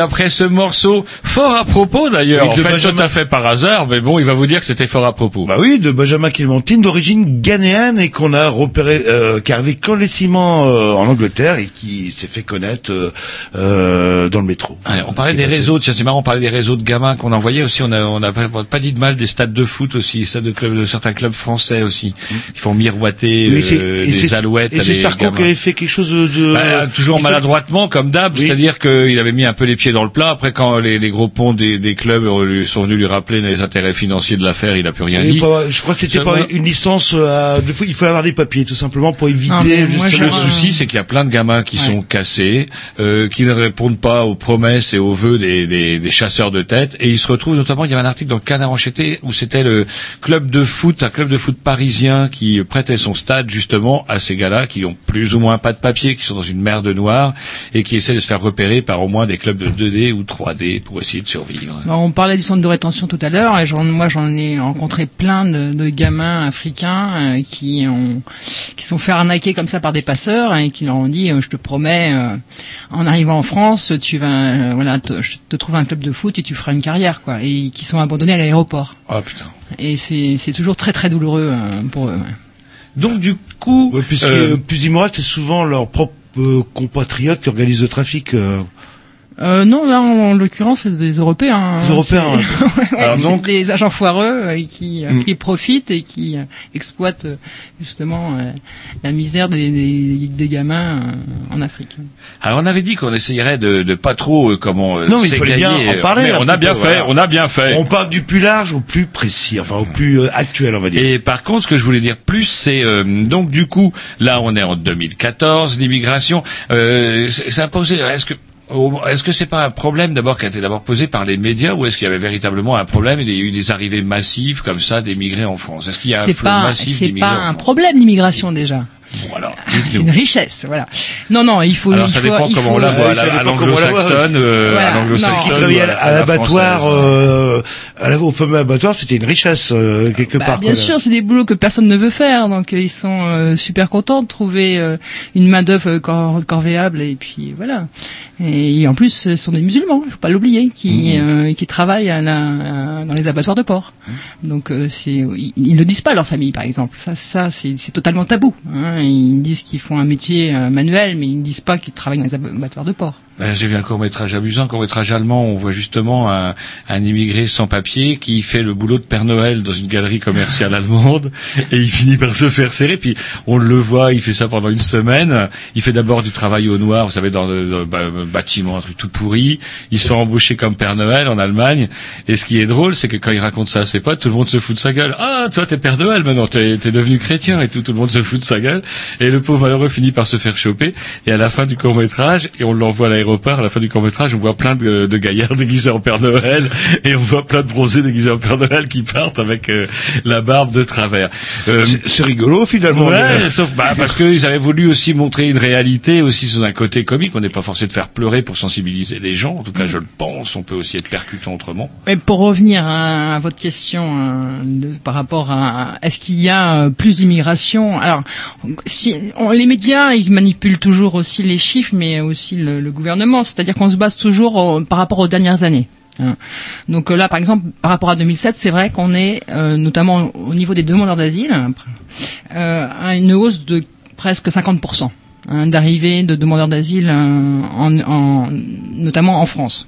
après ce morceau, fort à propos d'ailleurs, Oui, en fait Benjamin- tout à fait par hasard, mais bon, il va vous dire que c'était fort à propos. Bah oui, de Benjamin Clémentine, d'origine ghanéenne et qu'on a repéré, euh, qui arrivait clandestinement euh, en Angleterre et qui s'est fait connaître euh, euh, dans le métro. Ouais, on parlait des réseaux, tiens c'est marrant, on parlait des réseaux de gamins qu'on envoyait aussi, on a, on a pas, pas dit de mal des stades de foot aussi, stades de, clubs, de certains clubs français aussi, qui font miroiter euh, des alouettes Et c'est Sarko qui avait fait quelque chose de... Bah, toujours maladroitement comme d'hab, Oui. c'est-à-dire qu'il avait mis un peu les pieds dans le plat. Après, quand les, les gros ponts des, des clubs euh, sont venus lui rappeler les intérêts financiers de l'affaire, il a plus rien Et dit. pas- je crois que c'était pas une licence. euh, de, il faut avoir des papiers, tout simplement, pour éviter. Non, moi, Le souci, c'est qu'il y a plein de gamins qui Ouais. sont cassés, euh, qui ne répondent pas aux promesses et aux vœux des, des, des chasseurs de tête, et ils se retrouvent notamment. Il y avait un article dans le Canard enchaîné où c'était le club de foot, un club de foot parisien qui prêtait son stade justement à ces gars-là qui ont plus ou moins pas de papier, qui sont dans une merde noire et qui essaient de se faire repérer par au moins des clubs de 2D ou 3D pour essayer de survivre. On parlait du centre de rétention tout à l'heure, et j'en- moi j'en ai rencontré plein de, de gamins africains euh, qui ont qui sont fait arnaquer comme ça par des passeurs et qui leur ont dit euh, je te promets euh, en arrivant en France tu vas euh, voilà te, je te trouve un club de foot et tu feras une carrière quoi et qui sont abandonnés à l'aéroport Oh putain. et c'est c'est toujours très très douloureux euh, pour eux. ouais. Donc du coup, Ouais, puisque plus immoral, c'est souvent leurs propres euh, compatriotes qui organisent le trafic. euh. Euh, non, là, en, en l'occurrence, c'est des Européens. hein. Des Européens, ouais. Ouais, Alors donc- des agents foireux euh, qui, euh, Mm. qui profitent et qui euh, exploitent euh, justement euh, la misère des, des, des gamins euh, en Afrique. Alors on avait dit qu'on essayerait de, de pas trop euh, comment euh, Non, mais il fallait bien en parler mais on a bien peu, fait, voilà. on a bien fait. On part du plus large au plus précis, enfin au plus euh, actuel, on va dire. Et par contre, ce que je voulais dire plus, c'est euh, donc du coup, là, on est en 2014, l'immigration, euh, c'est- ça a posé. Est-ce que est-ce que c'est pas un problème d'abord qui a été d'abord posé par les médias ou est-ce qu'il y avait véritablement un problème et il y a eu des arrivées massives comme ça d'émigrés en France? Est-ce qu'il y a un C'est flot pas, massif c'est d'immigrés pas en un France? problème l'immigration déjà. Bon, alors, Ah, C'est une richesse, voilà. Non, non, il faut. Alors il ça faut- dépend il comment faut- on la voit, Ouais, à l'anglo-saxonne, euh, Voilà, à l'anglo-saxonne. Qui ou travaillait à, la- à à la l'abattoir, française. euh, à la- au fameux abattoir, c'était une richesse euh, quelque Bah, part. bien sûr, c'est des boulots que personne ne veut faire, donc euh, ils sont euh, super contents de trouver euh, une main d'œuvre cor- corvéable et puis voilà. Et, en plus, ce sont des musulmans, il faut pas l'oublier, qui euh, qui travaillent à la- à- dans les abattoirs de porc. Donc euh, c'est ils, ils ne disent pas à leur famille, par exemple. Ça, ça c'est c'est totalement tabou. hein. Ils disent qu'ils font un métier euh, manuel, mais ils ne disent pas qu'ils travaillent dans les abattoirs de porc. Ben, J'ai vu un court-métrage amusant, un court-métrage allemand, on voit justement un, un immigré sans papier qui fait le boulot de Père Noël dans une galerie commerciale allemande et il finit par se faire serrer, puis on le voit, il fait ça pendant une semaine, il fait d'abord du travail au noir, vous savez, dans le bah, bâtiment, un truc tout pourri, il se fait embaucher comme Père Noël en Allemagne, et ce qui est drôle, c'est que quand il raconte ça à ses potes, tout le monde se fout de sa gueule. Ah, toi t'es Père Noël maintenant, t'es es devenu chrétien et tout, tout le monde se fout de sa gueule, et le pauvre malheureux finit par se faire choper, et à la fin du court-métrage, et on l'envoie à l'aéroport, à la fin du court-métrage, on voit plein de, de gaillards déguisés en Père Noël, et on voit plein de bronzés déguisés en Père Noël qui partent avec euh, la barbe de travers. Euh, C'est- rigolo finalement. Ouais, sauf bah, parce qu'ils avaient voulu aussi montrer une réalité aussi sous un côté comique. On n'est pas forcé de faire pleurer pour sensibiliser les gens. En tout cas, je le pense. On peut aussi être percutant autrement. Mais pour revenir à, à votre question euh, de- par rapport à est-ce qu'il y a euh, plus d'immigration? Alors, si, on- les médias ils manipulent toujours aussi les chiffres, mais aussi le, le gouvernement. C'est-à-dire qu'on se base toujours par rapport aux dernières années. hein. Donc euh, là, par exemple, par rapport à 2007, c'est vrai qu'on est, euh, notamment au niveau des demandeurs d'asile, euh, à une hausse de presque 50% hein, d'arrivée de demandeurs d'asile en, en- notamment en France.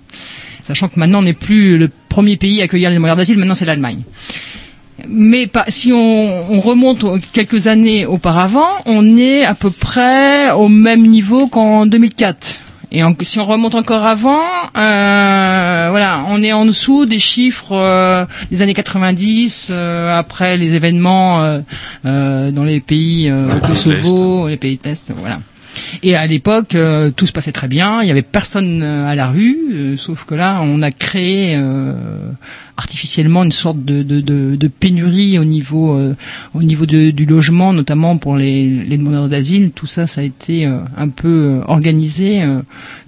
Sachant que maintenant on n'est plus le premier pays à accueillir les demandeurs d'asile, maintenant c'est l'Allemagne. Mais si on, on remonte quelques années auparavant, on est à peu près au même niveau qu'en 2004. Et en- si on remonte encore avant, euh, voilà, on est en dessous des chiffres euh, des années 90, euh, après les événements euh, euh, dans les pays euh, au Kosovo, les pays de l'Est, voilà. Et à l'époque, euh, tout se passait très bien, il y avait personne euh, à la rue, euh, sauf que là, on a créé artificiellement une sorte de, de, pénurie au niveau au niveau du logement, notamment pour les, demandeurs d'asile. Tout ça, ça a été un peu organisé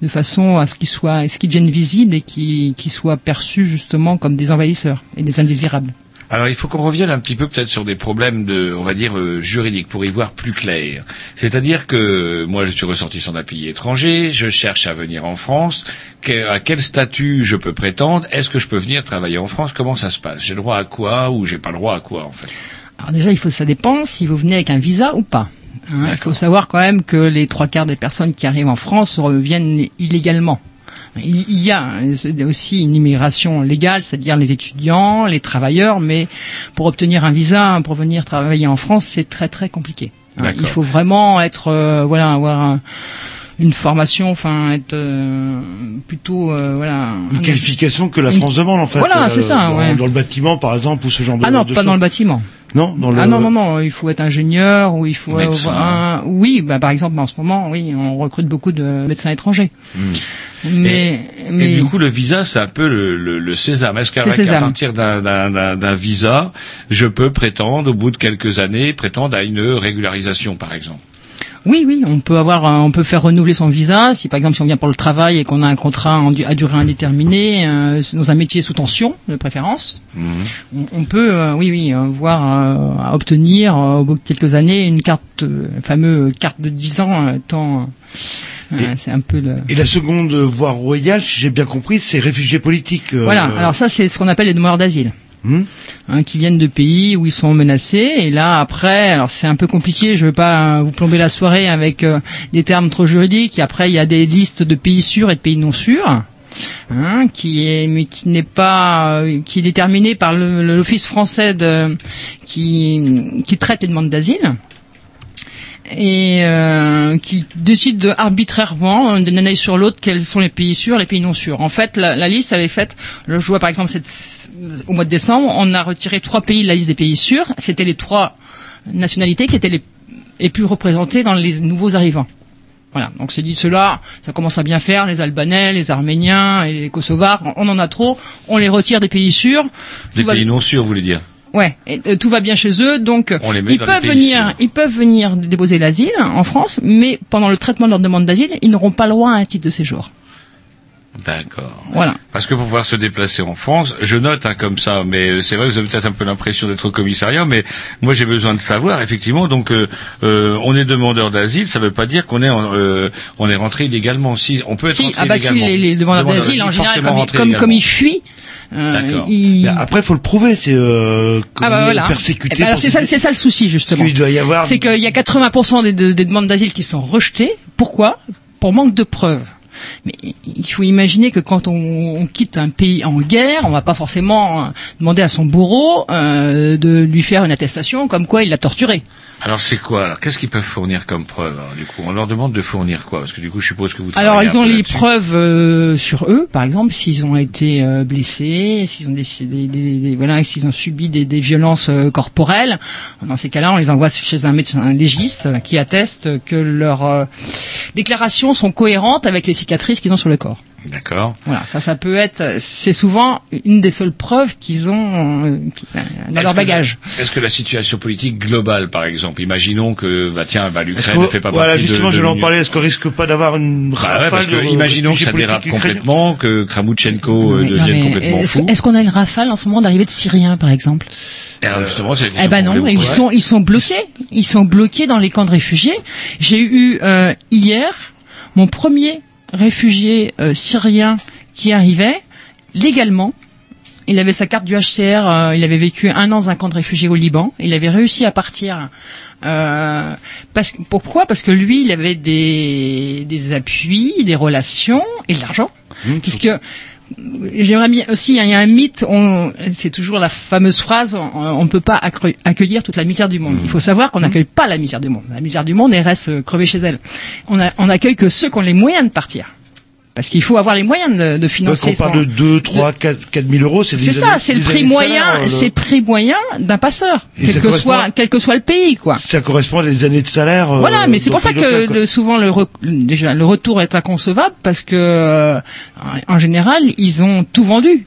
de façon à ce qu'ils soient, ce qu'ils deviennent visibles et qu'ils soient perçus justement comme des envahisseurs et des indésirables. Alors il faut qu'on revienne un petit peu peut-être sur des problèmes de, on va dire, euh, juridiques pour y voir plus clair. C'est-à-dire que moi je suis ressortissant d'un pays étranger, je cherche à venir en France. Que- à quel statut je peux prétendre? Est-ce que je peux venir travailler en France? Comment ça se passe? J'ai le droit à quoi ou j'ai pas le droit à quoi en fait? Alors déjà, il faut ça dépend si vous venez avec un visa ou pas. Hein, il faut savoir quand même que les trois quarts des personnes qui arrivent en France reviennent illégalement. Il y a aussi une immigration légale, c'est-à-dire les étudiants, les travailleurs, mais pour obtenir un visa pour venir travailler en France, c'est très très compliqué. Hein, il faut vraiment être, euh, voilà, avoir un- une formation, enfin être euh, plutôt, euh, voilà. Une qualification que la Une- France demande en fait. Voilà, c'est ça, Dans, ouais. dans le bâtiment par exemple ou ce genre de. Ah non, de pas choses. dans le bâtiment. Non, dans le. Ah non non non, il faut être ingénieur ou il faut Médecin. un- oui, bah par exemple en ce moment, oui, on recrute beaucoup de médecins étrangers. Mais mais Et du coup, le visa, c'est un peu le, le, le sésame. Est-ce qu'à sésame. partir d'un- d'un d'un- d'un visa, je peux prétendre, au bout de quelques années, prétendre à une régularisation, par exemple? Oui oui, on peut avoir un- on peut faire renouveler son visa si par exemple si on vient pour le travail et qu'on a un contrat en à durée indéterminée euh, dans un métier sous tension de préférence. On, on peut, euh, oui, oui, euh, voir euh, obtenir euh, au bout de quelques années une carte, euh, fameuse carte de 10 ans, euh, tant, euh, c'est un peu le. Et la seconde voie royale, si j'ai bien compris, c'est réfugiés politiques. euh, Voilà. Alors ça, c'est ce qu'on appelle les demandeurs d'asile. Hmm. Hein, qui viennent de pays où ils sont menacés. Et là après alors c'est un peu compliqué je veux pas euh, vous plomber la soirée avec euh, des termes trop juridiques. Et après il y a des listes de pays sûrs et de pays non sûrs hein, qui est mais qui n'est pas euh, qui est déterminé par l'office français de qui qui traite les demandes d'asile et euh, qui décide de, arbitrairement euh, d'une année sur l'autre quels sont les pays sûrs, les pays non sûrs. En fait, la, la liste avait fait, je vois par exemple cette- au mois de décembre, on a retiré trois pays de la liste des pays sûrs. C'était les trois nationalités qui étaient les, les plus représentées dans les nouveaux arrivants. Voilà, donc c'est dit cela, ça commence à bien faire, les Albanais, les Arméniens et les Kosovars, on en a trop, on les retire des pays sûrs. Des va- pays non sûrs, vous voulez dire? Ouais, et, euh, tout va bien chez eux, donc On les met ils dans les peuvent pays venir, sûrs. ils peuvent venir déposer l'asile en France, mais pendant le traitement de leur demande d'asile, ils n'auront pas le droit à un titre de séjour. D'accord. Voilà. Parce que pour pouvoir se déplacer en France, je note hein, comme ça, mais euh, c'est vrai que vous avez peut-être un peu l'impression d'être au commissariat, mais moi j'ai besoin de savoir, effectivement, donc euh, euh, on est demandeur d'asile, ça ne veut pas dire qu'on est en- euh, on est rentré illégalement. Si, on peut être Si, rentré ah bah si, les, les demandeurs Demandeur d'asile en général, comme, comme, ils fuient, D'accord. Mais après, faut le prouver. C'est euh, Ah bah voilà. persécuté. Eh ben c'est ces- ça, c'est ça le souci justement. Qu'il doit y avoir- C'est qu'il y a 80% des, de- des demandes d'asile qui sont rejetées. Pourquoi? Pour manque de preuves. Mais il faut imaginer que quand on, on quitte un pays en guerre, on va pas forcément euh, demander à son bourreau euh, de lui faire une attestation comme quoi il l'a torturé. Alors c'est quoi Alors qu'est-ce qu'ils peuvent fournir comme preuve alors, Du coup, on leur demande de fournir quoi? Parce que du coup, je suppose que vous. Alors ils un ont les preuves euh, sur eux, par exemple, s'ils ont été euh, blessés, s'ils ont des, des- des- des- voilà, s'ils ont subi des, des violences euh, corporelles. Dans ces cas-là, on les envoie chez un médecin légiste euh, qui atteste que leurs euh, déclarations sont cohérentes avec les cicatrices qu'ils ont sur le corps. D'accord. Voilà, ça, ça peut être, c'est souvent une des seules preuves qu'ils ont euh, dans Est-ce leur que- bagage. Est-ce que la situation politique globale, par exemple, imaginons que bah tiens, bah, l'Ukraine que- ne fait pas voilà, partie de- justement, de je vais en parler. Est-ce qu'on risque pas d'avoir une Bah ouais, rafale parce que de imaginons que réfugiés ça dérape complètement, que Kramutchenko euh, Mais devienne mais complètement est-ce, fou. est-ce qu'on a une rafale en ce moment d'arrivée de Syriens, par exemple? Et alors, justement, c'est Eh ben non, ils sont ils sont bloqués. Ils sont bloqués dans les camps de réfugiés. J'ai eu euh, hier mon premier réfugié euh, syrien qui arrivait légalement. Il avait sa carte du HCR. euh, il avait vécu un an dans un camp de réfugiés au Liban. Il avait réussi à partir. Euh, parce, que- pourquoi? Parce que lui, il avait des, des appuis, des relations et de l'argent. Puisque J'aimerais bien aussi, il y a un mythe, on- c'est toujours la fameuse phrase, on ne peut pas accueillir toute la misère du monde. Il faut savoir qu'on n'accueille pas la misère du monde. La misère du monde, elle reste euh, crevée chez elle. On, a, on accueille que ceux qui ont les moyens de partir. Parce qu'il faut avoir les moyens de, de financer. Quand on parle de son- 2, 3, 4, 4 000 euros, c'est c'est ça, c'est le prix moyen, c'est le prix moyen d'un passeur, Et quel que correspond soit, quel que soit le pays, quoi. Ça correspond à des années de salaire. euh, Voilà, mais c'est pour ça que le- souvent le re- déjà le retour est inconcevable parce que euh, en général ils ont tout vendu.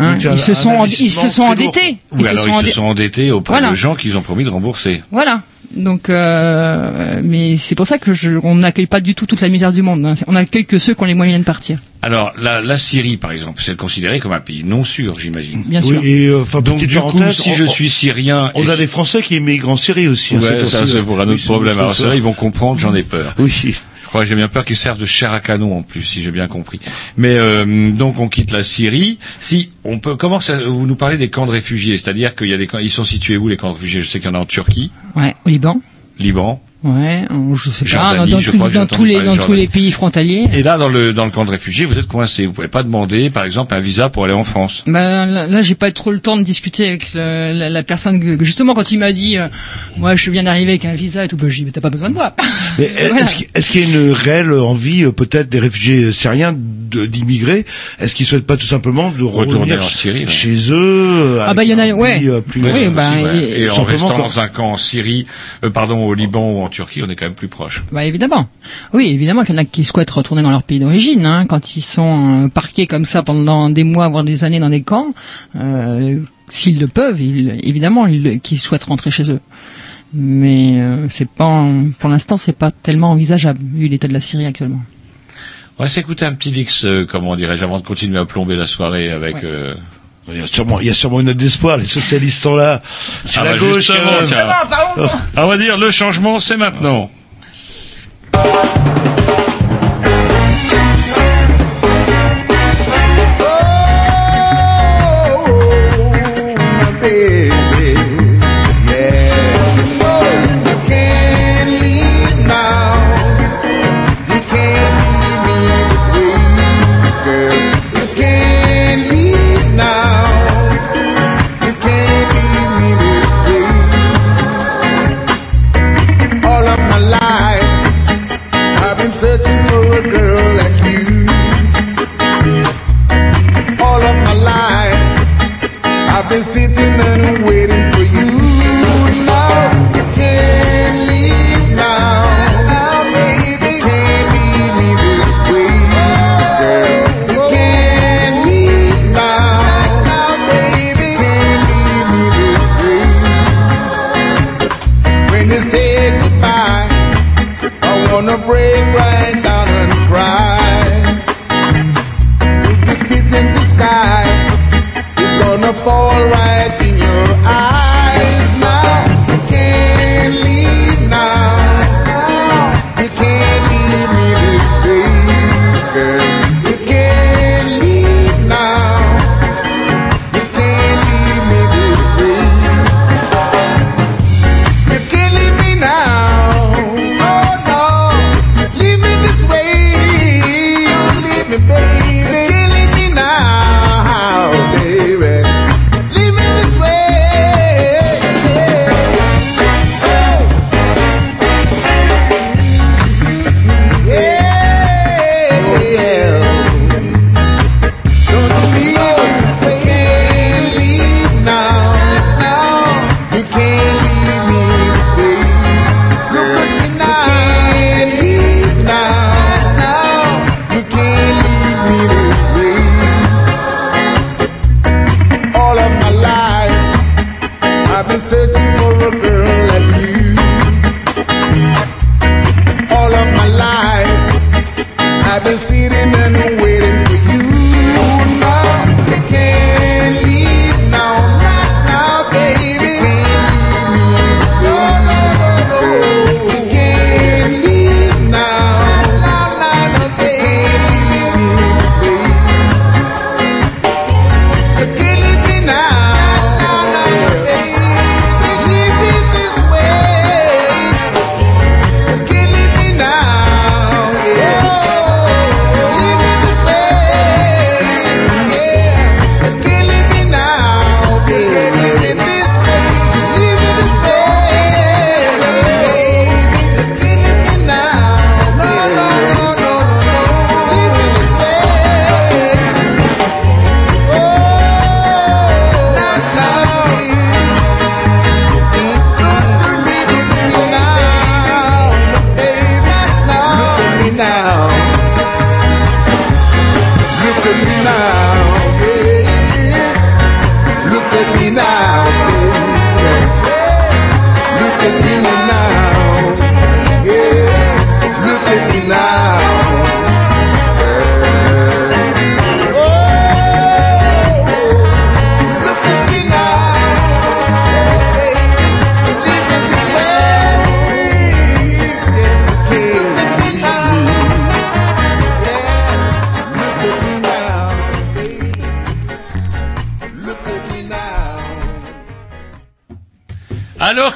Hein, Donc, ils se sont ils se sont endettés. Ou Ils se alors sont ils endettés. se sont endettés auprès Voilà. de gens qu'ils ont promis de rembourser. Voilà. Donc, euh, mais c'est pour ça que je, on n'accueille pas du tout toute la misère du monde. hein. On accueille que ceux qui ont les moyens de partir. Alors, la, la Syrie, par exemple, c'est considéré comme un pays non sûr, j'imagine. Bien Oui, sûr. et euh, enfin, Donc, du coup, si on- je suis syrien... On a si- des Français qui émigrent en Syrie aussi. hein, Ouais, ça, c'est euh, pour un oui, autre problème. Alors, là, ils vont comprendre, j'en ai peur. Oui. Je crois que j'ai bien peur qu'ils servent de chair à canon en plus, si j'ai bien compris. Mais euh, donc on quitte la Syrie. Si on peut, comment ça, vous nous parlez des camps de réfugiés, c'est-à-dire qu'il y a des camps, ils sont situés où les camps de réfugiés? Je sais qu'il y en a en Turquie, Ouais, au Liban. Liban. Ouais, je sais pas, Jordanie, dans, dans je tous- dans les tous pays frontaliers. Et là, dans le dans le camp de réfugiés, vous êtes coincé. Vous pouvez pas demander, par exemple, un visa pour aller en France. Ben, là, là, j'ai pas trop le temps de discuter avec le- la, la personne que, justement quand il m'a dit, euh, moi je viens d'arriver avec un visa et tout, ben, j'ai dit, mais t'as pas besoin de moi. Mais est-ce qu'il est-ce qu'il y a une réelle envie, euh, peut-être, des réfugiés syriens de- d'immigrer? Est-ce qu'ils souhaitent pas tout simplement de Retourner revenir en Syrie, ouais. chez eux Ah bah, il y en a- ouais. euh, plus Oui, bah, ouais. et- et en restant dans un camp en Syrie, euh, pardon, au Liban ou en Turquie, on est quand même plus proche. Bah évidemment. Oui, évidemment qu'il y en a qui souhaitent retourner dans leur pays d'origine. Hein, quand ils sont euh, parqués comme ça pendant des mois, voire des années dans des camps, euh, s'ils le peuvent, ils, évidemment, ils, qu'ils souhaitent rentrer chez eux. Mais euh, c'est pas, pour l'instant, c'est pas tellement envisageable vu l'état de la Syrie actuellement. On va s'écouter un petit euh, comment dirais-je, avant de continuer à plomber la soirée avec. Il y a sûrement, il y a sûrement une note d'espoir. Les socialistes sont là. C'est Ah la bah gauche. justement, euh, tiens. On va dire le changement, c'est maintenant.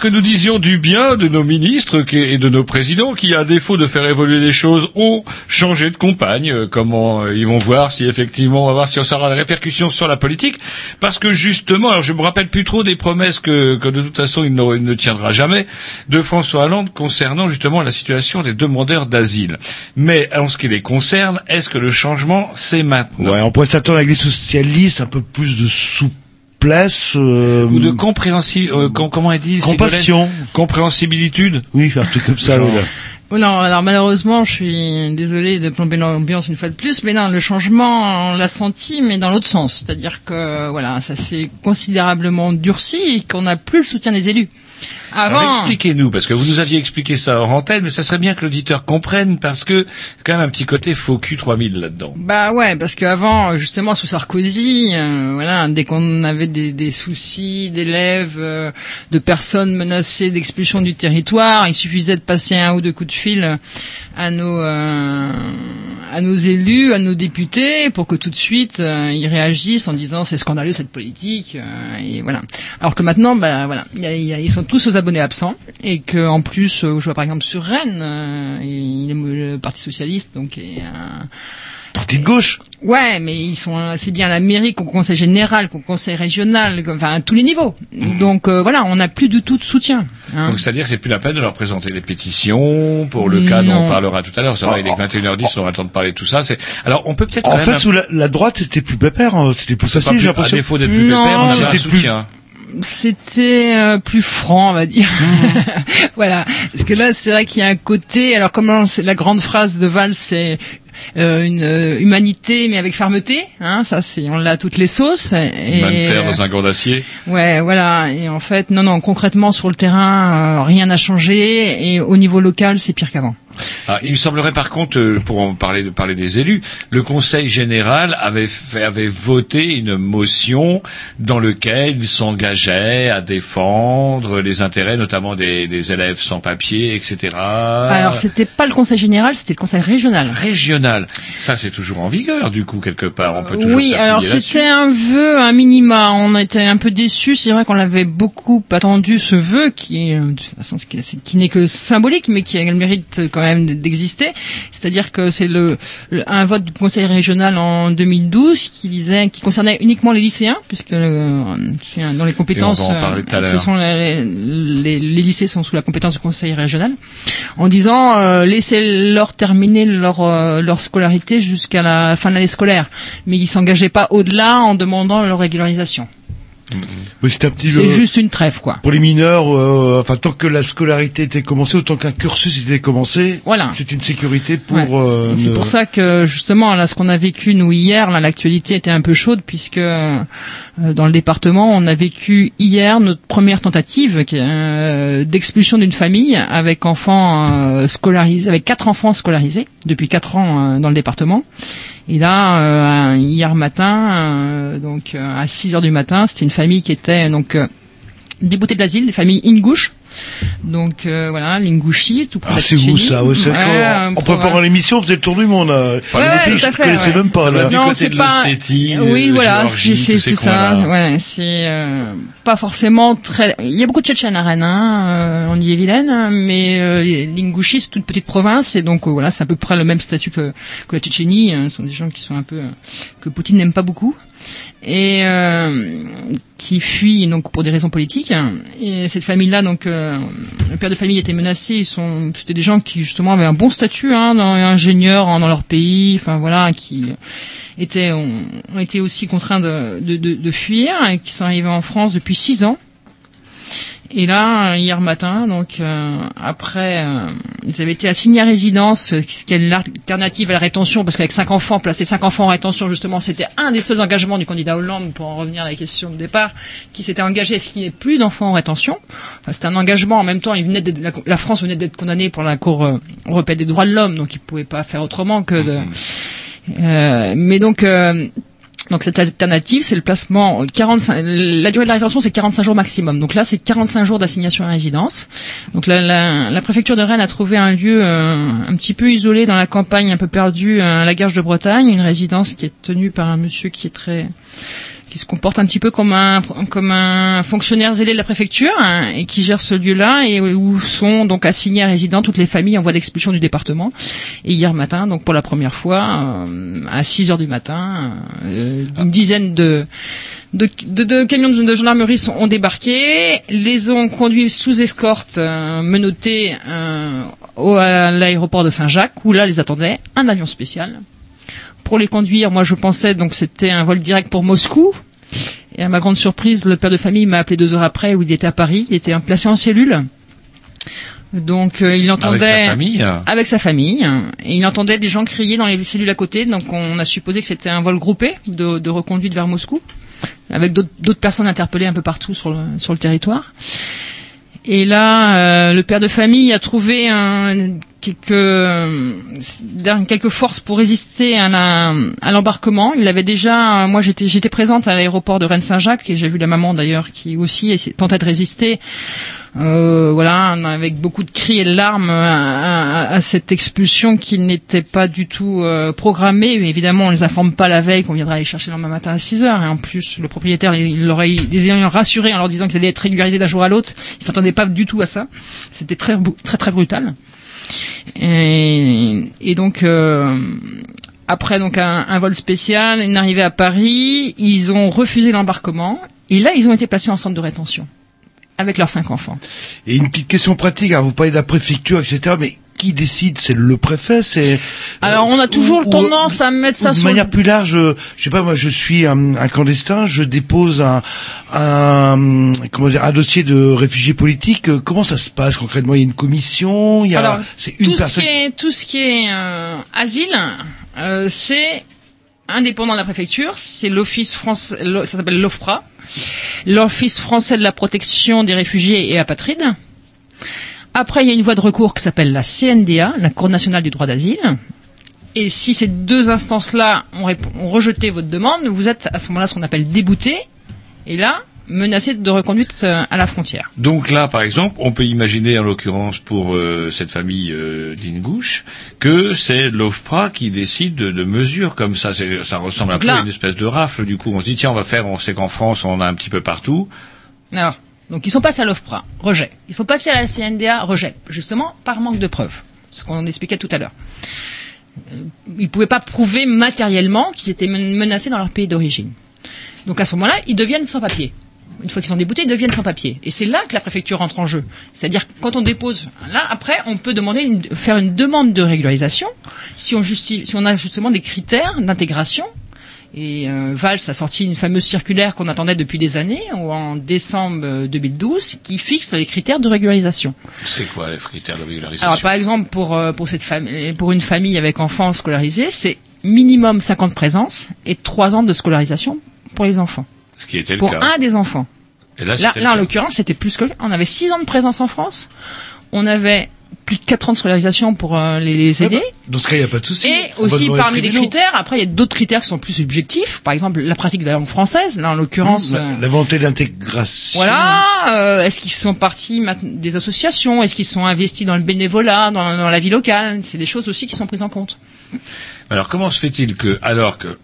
Que nous disions du bien de nos ministres et de nos présidents qui, à défaut de faire évoluer les choses, ont changé de compagne, euh, comment euh, ils vont voir si effectivement, on va voir si ça aura des répercussions sur la politique, parce que justement, alors je me rappelle plus trop des promesses que, que de toute façon il ne, tiendra jamais de François Hollande concernant justement la situation des demandeurs d'asile. Mais en ce qui les concerne, est-ce que le changement c'est maintenant? Ouais, on pourrait s'attendre avec les socialistes un peu plus de souplesse. euh, ou de compréhensi euh, com- comment elle dit Compassion. Ségolène compréhensibilité Oui, un truc comme ça. Genre. Oh non, alors malheureusement, je suis désolée de plomber l'ambiance une fois de plus, mais non, le changement, on l'a senti, mais dans l'autre sens. C'est-à-dire que, voilà, ça s'est considérablement durci et qu'on n'a plus le soutien des élus. Avant, expliquez-nous, parce que vous nous aviez expliqué ça hors antenne, mais ça serait bien que l'auditeur comprenne, parce que quand même un petit côté faux cul 3000 là-dedans. Bah ouais, parce qu'avant, justement, sous Sarkozy, euh, voilà, dès qu'on avait des, des soucis d'élèves, euh, de personnes menacées d'expulsion du territoire, il suffisait de passer un ou deux coups de fil à nos euh, à nos élus, à nos députés, pour que tout de suite euh, ils réagissent en disant c'est scandaleux cette politique, euh, et voilà. Alors que maintenant, bah voilà, il y a- il y a- ils sont tous aux abonnés absents, et que en plus, euh, je vois par exemple sur Rennes, euh, il est le Parti socialiste, donc est un Parti de gauche. Ouais, mais ils sont assez bien à la mairie qu'au conseil général, qu'au conseil régional, enfin à tous les niveaux. Donc euh, voilà, on n'a plus du tout de soutien. hein. Donc c'est-à-dire que c'est plus la peine de leur présenter des pétitions pour le cas dont on parlera tout à l'heure. C'est vrai, il est 21h10, on aura le temps de parler de tout ça. C'est alors on peut peut-être En fait, un- sous la, la droite, c'était plus pépère, hein, c'était plus facile, plus- j'ai à l'impression. défaut d'être plus Non, pépère, on avait un plus- soutien. C'était euh, plus franc, on va dire. voilà, parce que là, c'est vrai qu'il y a un côté. Alors, comment la grande phrase de Valls, c'est euh, une euh, humanité, mais avec fermeté. Hein, ça, c'est on l'a toutes les sauces. Et, Main de fer dans un gant d'acier. Ouais, voilà. Et en fait, non, non, concrètement sur le terrain, euh, rien n'a changé. Et au niveau local, c'est pire qu'avant. Ah, il me semblerait par contre, pour en parler, parler des élus, le Conseil général avait, fait, avait voté une motion dans laquelle il s'engageait à défendre les intérêts notamment des, des élèves sans papier, etc. Alors, c'était pas le conseil général, c'était le conseil régional. régional. Ça, c'est toujours en vigueur, du coup, quelque part. On peut toujours Oui, alors c'était un vœu, un minima. On était un peu déçus. C'est vrai qu'on l'avait beaucoup attendu ce vœu, qui, est, euh, de toute façon, ce qui est- qui n'est que symbolique, mais qui a le mérite quand même d'exister. C'est-à-dire que c'est le, le- un vote du Conseil régional en 2012 qui disait, qui concernait uniquement les lycéens, puisque euh, dans les compétences, euh, ce sont les, les- les lycées sont sous la compétence du Conseil régional, en disant euh, laissez-leur terminer leur euh, leur scolarité jusqu'à la fin de l'année scolaire, mais ils s'engageaient pas au-delà en demandant leur régularisation. Un petit C'est euh, juste une trêve, quoi. Pour les mineurs, euh, enfin tant que la scolarité était commencée, autant qu'un cursus était commencé, Voilà. c'est une sécurité pour. Ouais. euh, C'est pour ça que justement là, ce qu'on a vécu nous hier, là, l'actualité était un peu chaude puisque euh, dans le département, on a vécu hier notre première tentative euh, d'expulsion d'une famille avec enfants euh, scolarisés, avec quatre enfants scolarisés depuis quatre ans euh, dans le département. Et là, euh, hier matin, euh, donc euh, à 6 heures du matin, c'était une famille qui était donc euh, déboutée de l'asile, des familles Ingouche. Donc euh, voilà, l'Ingouchi, tout près Ah, de c'est où Tchétchénie. ça ouais, c'est Ouais, en En préparant l'émission, on faisait le tour du monde. Là. Ouais, ouais, pays, tout à je fait, connaissais ouais. même pas. Ça là. du Non, côté c'est de pas. oui, de voilà, c'est tout ça. Ouais, c'est euh, pas forcément très. Il y a beaucoup de Tchétchènes à Rennes, hein, euh, en Ille-et-Vilaine, hein, mais euh, l'Ingouchi c'est toute petite province et donc euh, voilà, c'est à peu près le même statut que, que la Tchétchénie. hein. Ce sont des gens qui sont un peu euh, que Poutine n'aime pas beaucoup et euh, qui fuient donc pour des raisons politiques. Et cette famille-là, donc euh, le père de famille était menacé. Ils sont, c'était des gens qui justement avaient un bon statut, hein, dans, ingénieurs hein, dans leur pays. Enfin voilà, qui étaient ont, ont été aussi contraints de, de, de, de fuir et qui sont arrivés en France depuis six ans. Et là, hier matin, donc euh, après, euh, ils avaient été assignés à résidence, euh, ce qui est l'alternative à la rétention, parce qu'avec cinq enfants, placer cinq enfants en rétention, justement, c'était un des seuls engagements du candidat Hollande, pour en revenir à la question de départ, qui s'était engagé à ce qu'il n'y ait plus d'enfants en rétention. Enfin, c'était un engagement. En même temps, il venait la, la France venait d'être condamnée pour la Cour euh, européenne des droits de l'homme, donc il ne pouvait pas faire autrement que de. Euh, mais donc. Donc cette alternative, c'est le placement 45. La durée de la rétention, c'est 45 jours maximum. Donc là, c'est 45 jours d'assignation à résidence. Donc la, la, la préfecture de Rennes a trouvé un lieu euh, un petit peu isolé dans la campagne, un peu perdu, euh, à la Garge de Bretagne, une résidence qui est tenue par un monsieur qui est très qui se comporte un petit peu comme un comme un fonctionnaire zélé de la préfecture hein, et qui gère ce lieu-là et où sont donc assignées à résidents toutes les familles en voie d'expulsion du département. Et hier matin, donc pour la première fois, euh, à 6 heures du matin, euh, une dizaine de de, de- de camions de, de gendarmerie sont, ont débarqué, les ont conduits sous escorte, euh, menottés euh, au, à l'aéroport de Saint-Jacques, où là les attendait un avion spécial. Pour les conduire, moi je pensais donc c'était un vol direct pour Moscou. Et à ma grande surprise, le père de famille m'a appelé deux heures après où il était à Paris, il était placé en cellule. Donc euh, il entendait Avec sa famille avec sa famille et il entendait des gens crier dans les cellules à côté. Donc on a supposé que c'était un vol groupé de, de reconduite vers Moscou avec d'autres personnes interpellées un peu partout sur le, sur le territoire. Et là, euh, le père de famille a trouvé un, quelques, euh, quelques forces pour résister à, l'embarquement. Il avait déjà, moi j'étais, j'étais présente à l'aéroport de Rennes-Saint-Jacques et j'ai vu la maman d'ailleurs qui aussi tentait de résister. Euh, voilà, avec beaucoup de cris et de larmes à, à- cette expulsion qui n'était pas du tout euh, programmée. Évidemment, on les informe pas la veille qu'on viendra les chercher le lendemain matin à 6 heures. Et en plus, le propriétaire, il l'aurait, les ayant rassurés en leur disant qu'ils allaient être régularisés d'un jour à l'autre. Ils s'attendaient pas du tout à ça. C'était très, très, très brutal. Et, et donc, euh, après donc un, un vol spécial, une arrivée à Paris, ils ont refusé l'embarquement. Et là, ils ont été placés en centre de rétention avec leurs cinq enfants. Et une petite question pratique, alors vous parlez de la préfecture, etc., mais qui décide C'est le préfet C'est Alors, on a toujours ou- tendance à mettre ça de sur manière plus large. euh, Je sais pas, moi, je suis un, un clandestin, je dépose un, un comment dire, un dossier de réfugié politique. euh, Comment ça se passe concrètement? Il y a une commission, il y a, Alors, c'est une tout ce qui est tout ce qui est euh, asile, euh, c'est indépendant de la préfecture, c'est l'office français, l'o- ça s'appelle l'OFPRA, l'office français de la protection des réfugiés et apatrides. Après, il y a une voie de recours qui s'appelle la CNDA, la Cour nationale du droit d'asile. Et si ces deux instances-là ont, rejeté votre demande, vous êtes à ce moment-là ce qu'on appelle débouté, et là menacé de reconduite euh, à la frontière. Donc là, par exemple, on peut imaginer, en l'occurrence pour euh, cette famille euh, d'Ingouche, que c'est l'OFPRA qui décide de, de mesures comme ça. Ça ressemble un peu à une espèce de rafle. Du coup, on se dit tiens, on va faire. On sait qu'en France, on en a un petit peu partout. Alors, donc ils sont passés à l'OFPRA, rejet. Ils sont passés à la CNDA, rejet. Justement, par manque de preuves. Ce qu'on expliquait tout à l'heure. Euh, Ils ne pouvaient pas prouver matériellement qu'ils étaient men- menacés dans leur pays d'origine. Donc à ce moment-là, ils deviennent sans papier. Une fois qu'ils sont déboutés, ils deviennent sans papier. Et c'est là que la préfecture entre en jeu. C'est-à-dire quand on dépose, là après, on peut demander une- faire une demande de régularisation si on, justifie, si on a justement des critères d'intégration et euh, Valls a sorti une fameuse circulaire qu'on attendait depuis des années, en décembre euh, 2012, qui fixe les critères de régularisation. C'est quoi les critères de régularisation? Alors par exemple, pour, euh, pour, cette famille, pour une famille avec enfants scolarisés, c'est minimum 50 présences et 3 ans de scolarisation pour les enfants. Ce qui était le Pour cas. un des enfants. Et là, Là, en l'occurrence, c'était plus que... On avait 6 ans de présence en France, on avait plus de 4 ans de scolarisation pour euh, les, les aînés, Dans ce cas, il n'y a pas de souci. et On aussi parmi les critères, après il y a d'autres critères qui sont plus subjectifs, par exemple la pratique de la langue française, là en l'occurrence... La, euh, la volonté d'intégration. voilà, euh, est-ce qu'ils sont partis des associations, est-ce qu'ils sont investis dans le bénévolat, dans, dans la vie locale? C'est des choses aussi qui sont prises en compte. Alors comment se fait-il que, alors que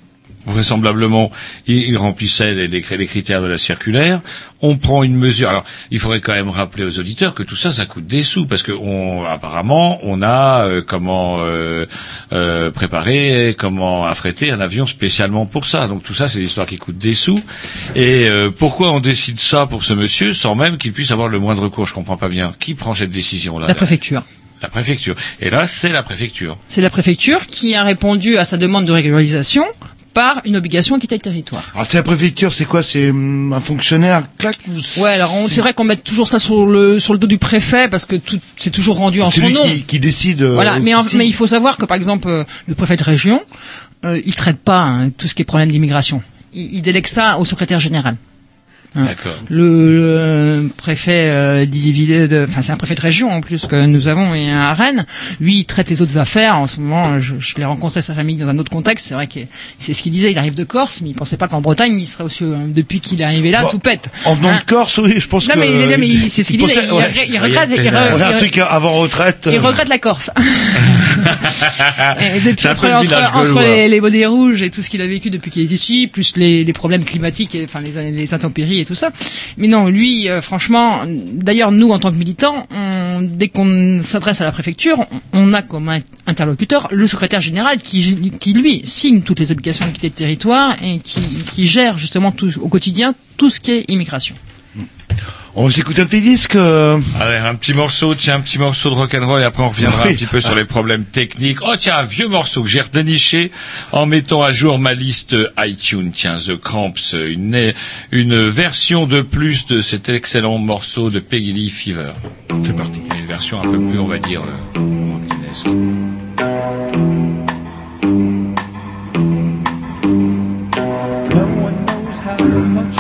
vraisemblablement il, remplissait les, les cr- les critères de la circulaire, on prend une mesure. Alors il faudrait quand même rappeler aux auditeurs que tout ça, ça coûte des sous parce que on, apparemment on a euh, comment euh, euh, préparer, comment affréter un avion spécialement pour ça. Donc tout ça, c'est l'histoire qui coûte des sous. Et euh, pourquoi on décide ça pour ce monsieur sans même qu'il puisse avoir le moindre recours? Je comprends pas bien. Qui prend cette décision là? La préfecture. La préfecture. Et là, c'est la préfecture. C'est la préfecture qui a répondu à sa demande de régularisation par une obligation à quitter le territoire. Alors c'est la préfecture, c'est quoi? C'est hum, un fonctionnaire clac ou Ouais, alors on- c'est vrai qu'on met toujours ça sur le sur le dos du préfet parce que tout c'est toujours rendu en C'est son lui nom. qui, qui décide. euh, Voilà, mais, en- ici. mais il faut savoir que par exemple euh, le préfet de région, euh, il traite pas hein, tout ce qui est problème d'immigration. Il, il délègue ça au secrétaire général. Hein. D'accord. Le, le préfet euh, d'Ille-et-Vilaine, de- enfin c'est un préfet de région en plus que nous avons et à Rennes. Lui, il traite les autres affaires. En ce moment, je, je l'ai rencontré sa famille dans un autre contexte. C'est vrai que c'est ce qu'il disait. Il arrive de Corse, mais il pensait pas qu'en Bretagne, il serait aussi euh, depuis qu'il est arrivé là, Bon, tout pète. En venant Hein. de Corse, oui, je pense Non, que. mais, non, mais il- c'est ce qu'il disait. Il, ouais. il regrette, il, re- Ouais, un il- truc avant retraite. il euh, regrette la Corse. Et depuis, entre, entre- entre les, les bonnets rouges et tout ce qu'il a vécu depuis qu'il est ici, plus les, les problèmes climatiques, et, enfin les, les intempéries et tout ça. Mais non, lui, euh, franchement, d'ailleurs nous en tant que militants, dès qu'on s'adresse à la préfecture, on, a comme interlocuteur le secrétaire général qui, lui signe toutes les obligations de quitter le territoire et qui, gère justement au quotidien tout ce qui est immigration. On s'écoute un petit disque. euh, Allez, un petit morceau, tiens, un petit morceau de rock'n'roll et après on reviendra Oui. un petit peu sur les problèmes techniques. Oh tiens, un vieux morceau que j'ai redéniché en mettant à jour ma liste iTunes. Tiens, The Cramps, une, une version de plus de cet excellent morceau de Peggy Lee Fever. C'est parti. Une version un peu plus, on va dire, euh. No one knows how much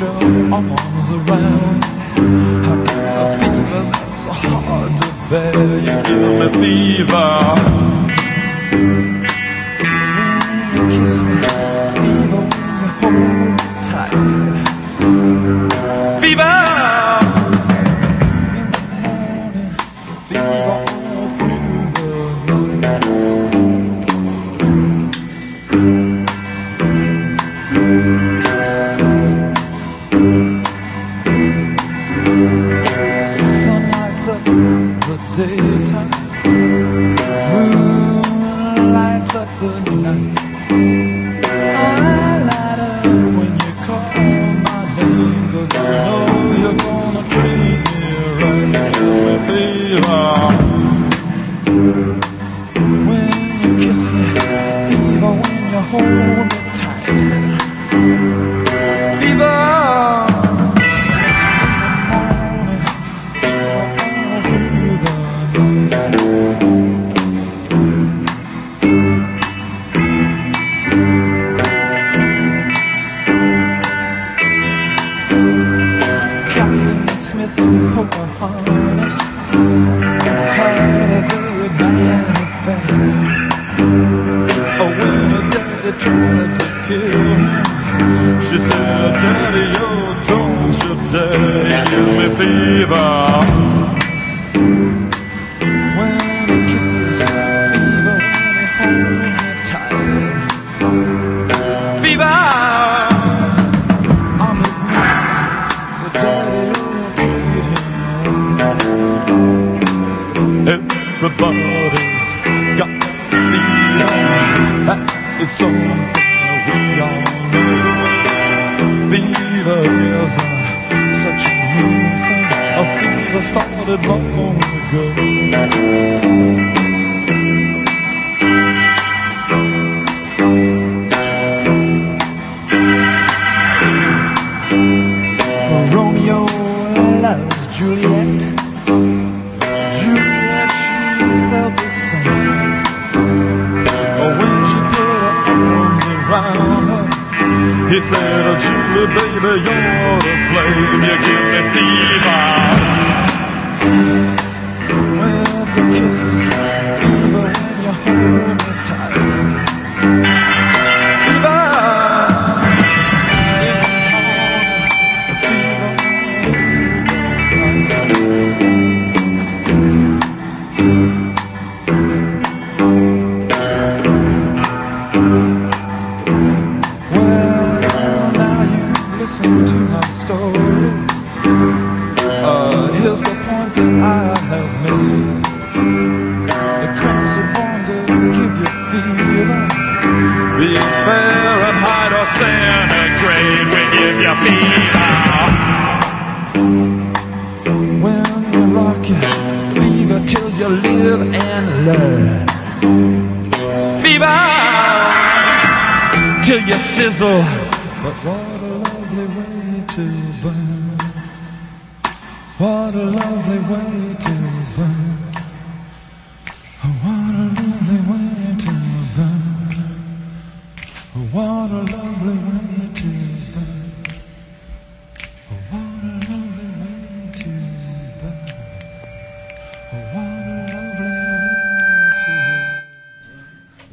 your arms around I get a fever that's so hard to bear. You give me fever. When you kiss me, fever when you hold tight. Fever. Fever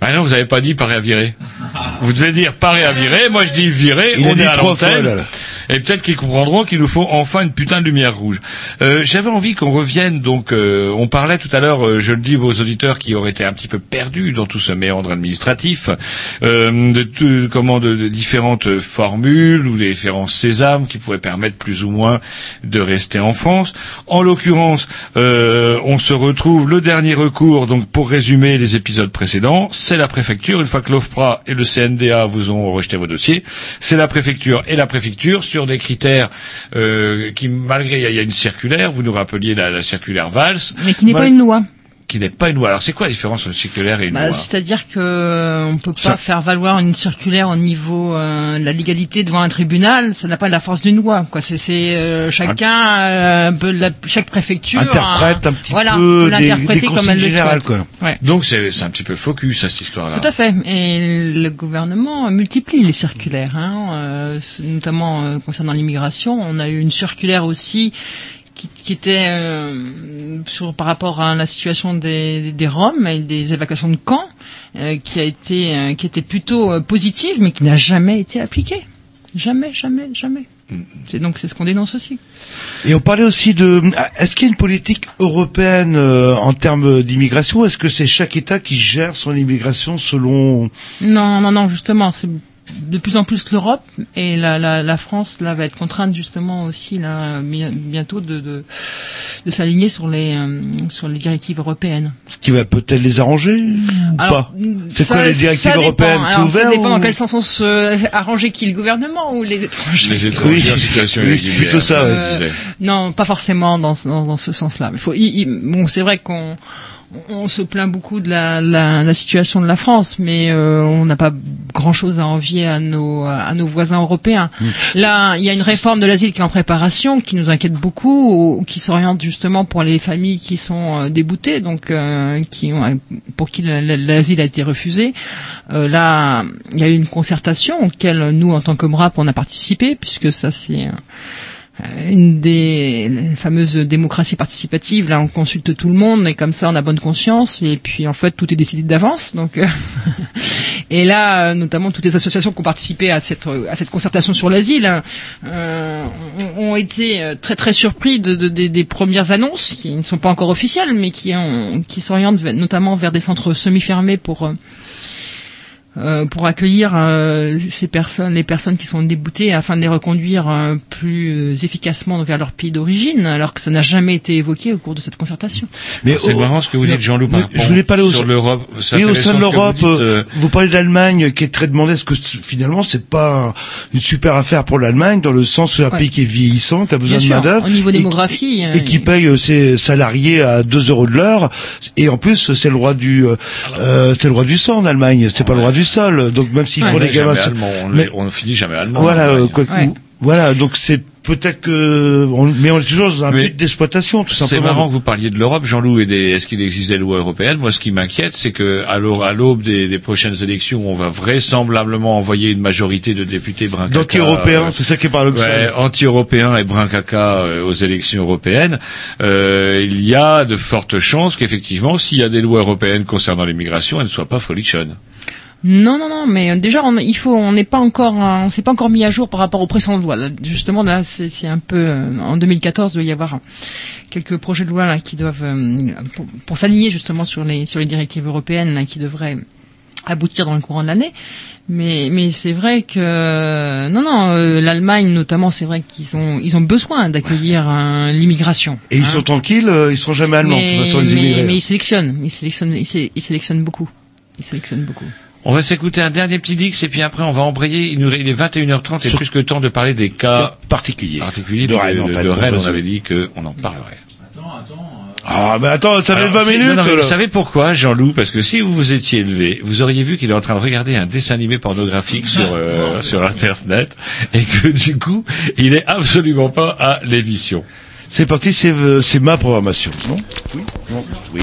Ah non, vous avez pas dit paré à virer. Vous devez dire paré à virer. Moi, je dis virer. Il on dit est à l'antenne. Et peut-être qu'ils comprendront qu'il nous faut enfin une putain de lumière rouge. Euh, J'avais envie qu'on revienne, donc euh, on parlait tout à l'heure, euh, je le dis aux auditeurs qui auraient été un petit peu perdus dans tout ce méandre administratif, de, tout- comment de, différentes formules ou des différents sésames qui pourraient permettre plus ou moins de rester en France. En l'occurrence, on se retrouve le dernier recours, donc pour résumer les épisodes précédents, c'est la préfecture. Une fois que l'OFPRA et le CNDA vous ont rejeté vos dossiers, c'est la préfecture et la préfecture sur des critères euh, qui, malgré, il y a- il y, a une circulaire, vous nous rappeliez la, la circulaire Valls. Mais qui n'est pas une loi. Qui n'est pas une loi. Alors c'est quoi la différence entre une circulaire et une Bah, loi C'est-à-dire que euh, on peut pas Ça- faire valoir une circulaire au niveau euh, de la légalité devant un tribunal. Ça n'a pas la force d'une loi. Quoi. C'est, c'est euh, chacun, euh, la- chaque préfecture Interprète hein, un petit voilà, peu des- l'interpréter des comme elle le souhaite. quoi. Ouais. Donc c'est c'est un petit peu focus à cette histoire-là. Tout à fait. Et le gouvernement multiplie les circulaires, hein, euh, notamment euh, concernant l'immigration. On a eu une circulaire aussi qui, qui était euh, sur, par rapport à la situation des, des Roms et des évacuations de camps, euh, qui a été, euh, qui était plutôt positive, mais qui n'a jamais été appliquée. Jamais, jamais, jamais. C'est donc c'est ce qu'on dénonce aussi. Et on parlait aussi de. Est-ce qu'il y a une politique européenne euh, en termes d'immigration? Ou Est-ce que c'est chaque État qui gère son immigration selon Non, non, non, justement, c'est de plus en plus l'Europe et la, la, la France là va être contrainte justement aussi là bi- bientôt de de, de s'aligner sur les euh, sur les directives européennes. ce qui va peut-être les arranger ou Alors, pas C'est ça- quoi les directives ça dépend. européennes C'est Alors, ouvert Ça dépend ou- dans quel sens on se arranger qui le gouvernement ou les étrangers? Les étrangers en situation Oui, irrégulière, c'est plutôt ça, Euh, disais. non, pas forcément dans, ce- dans, dans ce sens-là. Il faut, il- il- bon, c'est vrai qu'on on se plaint beaucoup de la, la, la situation de la France, mais euh, on n'a pas grand-chose à envier à nos, à nos voisins européens. Mm. Là, il y a une réforme de l'asile qui est en préparation, qui nous inquiète beaucoup, ou qui s'oriente justement pour les familles qui sont euh, déboutées, donc euh, qui ont, pour qui le- le- l'asile a été refusé. Euh, là, il y a eu une concertation auquel nous, en tant que MRAP, on a participé, puisque ça c'est euh, une des fameuses démocraties participatives. Là, on consulte tout le monde et comme ça, on a bonne conscience. Et puis, en fait, tout est décidé d'avance. Donc, euh, et là, euh, notamment toutes les associations qui ont participé à cette à cette concertation sur l'asile euh, ont, été euh, très très surpris de, de- des- premières annonces qui ne sont pas encore officielles, mais qui ont qui s'orientent notamment vers des centres semi-fermés pour euh, pour accueillir euh, ces personnes, les personnes qui sont déboutées, afin de les reconduire euh, plus euh, efficacement vers leur pays d'origine, alors que ça n'a jamais été évoqué au cours de cette concertation. Mais c'est marrant ce que vous dites, Jean-Loup, Mais Je voulais parler au- sur l'Europe. Oui, au sein de vous l'Europe, dites, euh, vous parlez de l'Allemagne qui est très demandée. Est-ce que finalement c'est pas une super affaire pour l'Allemagne dans le sens où c'est un Ouais. pays qui est vieillissant, qui a besoin Bien de main d'œuvre au niveau et qui- démographie, et, qui paye euh, ses salariés à 2 euros de l'heure et en plus c'est le roi du c'est le roi du sang en Allemagne, c'est pas le roi du sol. Donc même s'ils on font est des gamins, jamais sur- allemand, on, mais- on finit jamais allemand. voilà, en euh, quoi- Ouais. voilà, donc c'est peut-être que, on, mais on est toujours dans un Mais but d'exploitation, tout C'est simplement. marrant que vous parliez de l'Europe, Jean-Loup, et des, est-ce qu'il existe des lois européennes? Moi, ce qui m'inquiète, c'est que à l'aube des, des prochaines élections, on va vraisemblablement envoyer une majorité de députés brun D'anti-européens, c'est ça qui est paradoxal. Ouais, anti-européens et brun caca euh, aux élections européennes, euh, il y a de fortes chances qu'effectivement, s'il y a des lois européennes concernant l'immigration, elles ne soient pas folichonnes. Non, non, non, mais déjà, on, il faut, on n'est pas encore, euh, on s'est pas encore mis à jour par rapport aux précédentes lois. Là, justement, là, c'est c'est un peu, euh, en 2014, il doit y avoir quelques projets de loi là qui doivent, euh, pour, pour s'aligner justement sur les, sur les directives européennes là, qui devraient aboutir dans le courant de l'année. Mais, mais c'est vrai que non, non, euh, l'Allemagne notamment, c'est vrai qu'ils ont, ils ont besoin d'accueillir l'immigration. Et ils hein. sont tranquilles, euh, ils seront jamais allemands, de mais, toute façon, les mais, mais ils sélectionnent, ils sélectionnent, ils, sé- ils sélectionnent beaucoup. Ils sélectionnent beaucoup. On va s'écouter un dernier petit dix et puis après on va embrayer. Il, nous, il est 21h30 et plus que temps de parler des cas particuliers. particuliers De Rennes, en fait, de pour Rennes, on avait dit qu'on en parlerait. Ah, mais attends, ça fait Alors, 20 si- minutes, non, non, mais là. vous savez pourquoi, Jean-Loup? Parce que si vous vous étiez élevé, vous auriez vu qu'il est en train de regarder un dessin animé pornographique sur euh, sur Internet et que du coup, il est absolument pas à l'émission. C'est parti, c'est euh, c'est ma programmation, non? Oui, non, oui.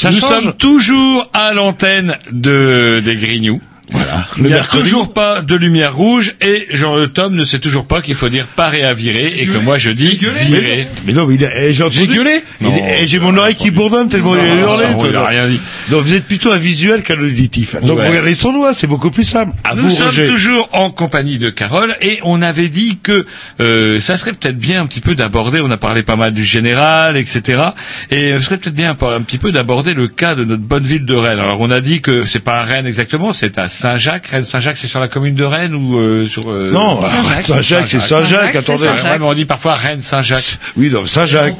Ça Nous change. sommes toujours à l'antenne de des Grignoux. Voilà. Il n'y a mercredi. toujours pas de lumière rouge et Jean euh, Tom ne sait toujours pas qu'il faut dire parer à virer et que moi je dis virer. Mais non, mais il a, eh, j'ai entendu- J'ai gueulé Il Non, est- eh, J'ai mon oreille qui bourdonne tellement il a hurlé. toi, il a là. rien dit. Donc vous êtes plutôt un visuel qu'un auditif. Donc Ouais. regardez son doigt, c'est beaucoup plus simple. À Nous vous, sommes Roger. toujours en compagnie de Carole et on avait dit que euh, ça serait peut-être bien un petit peu d'aborder, on a parlé pas mal du général, etc. Et ce serait peut-être bien un, petit peu d'aborder le cas de notre bonne ville de Rennes. Alors on a dit que c'est pas à Rennes exactement, c'est à Saint-Jacques. Rennes Saint-Jacques c'est sur la commune de Rennes ou euh, sur euh, Non, Saint-Jacques. Saint-Jacques, c'est Saint-Jacques, attendez. Mais on dit parfois Rennes Saint-Jacques. Oui, donc Saint-Jacques.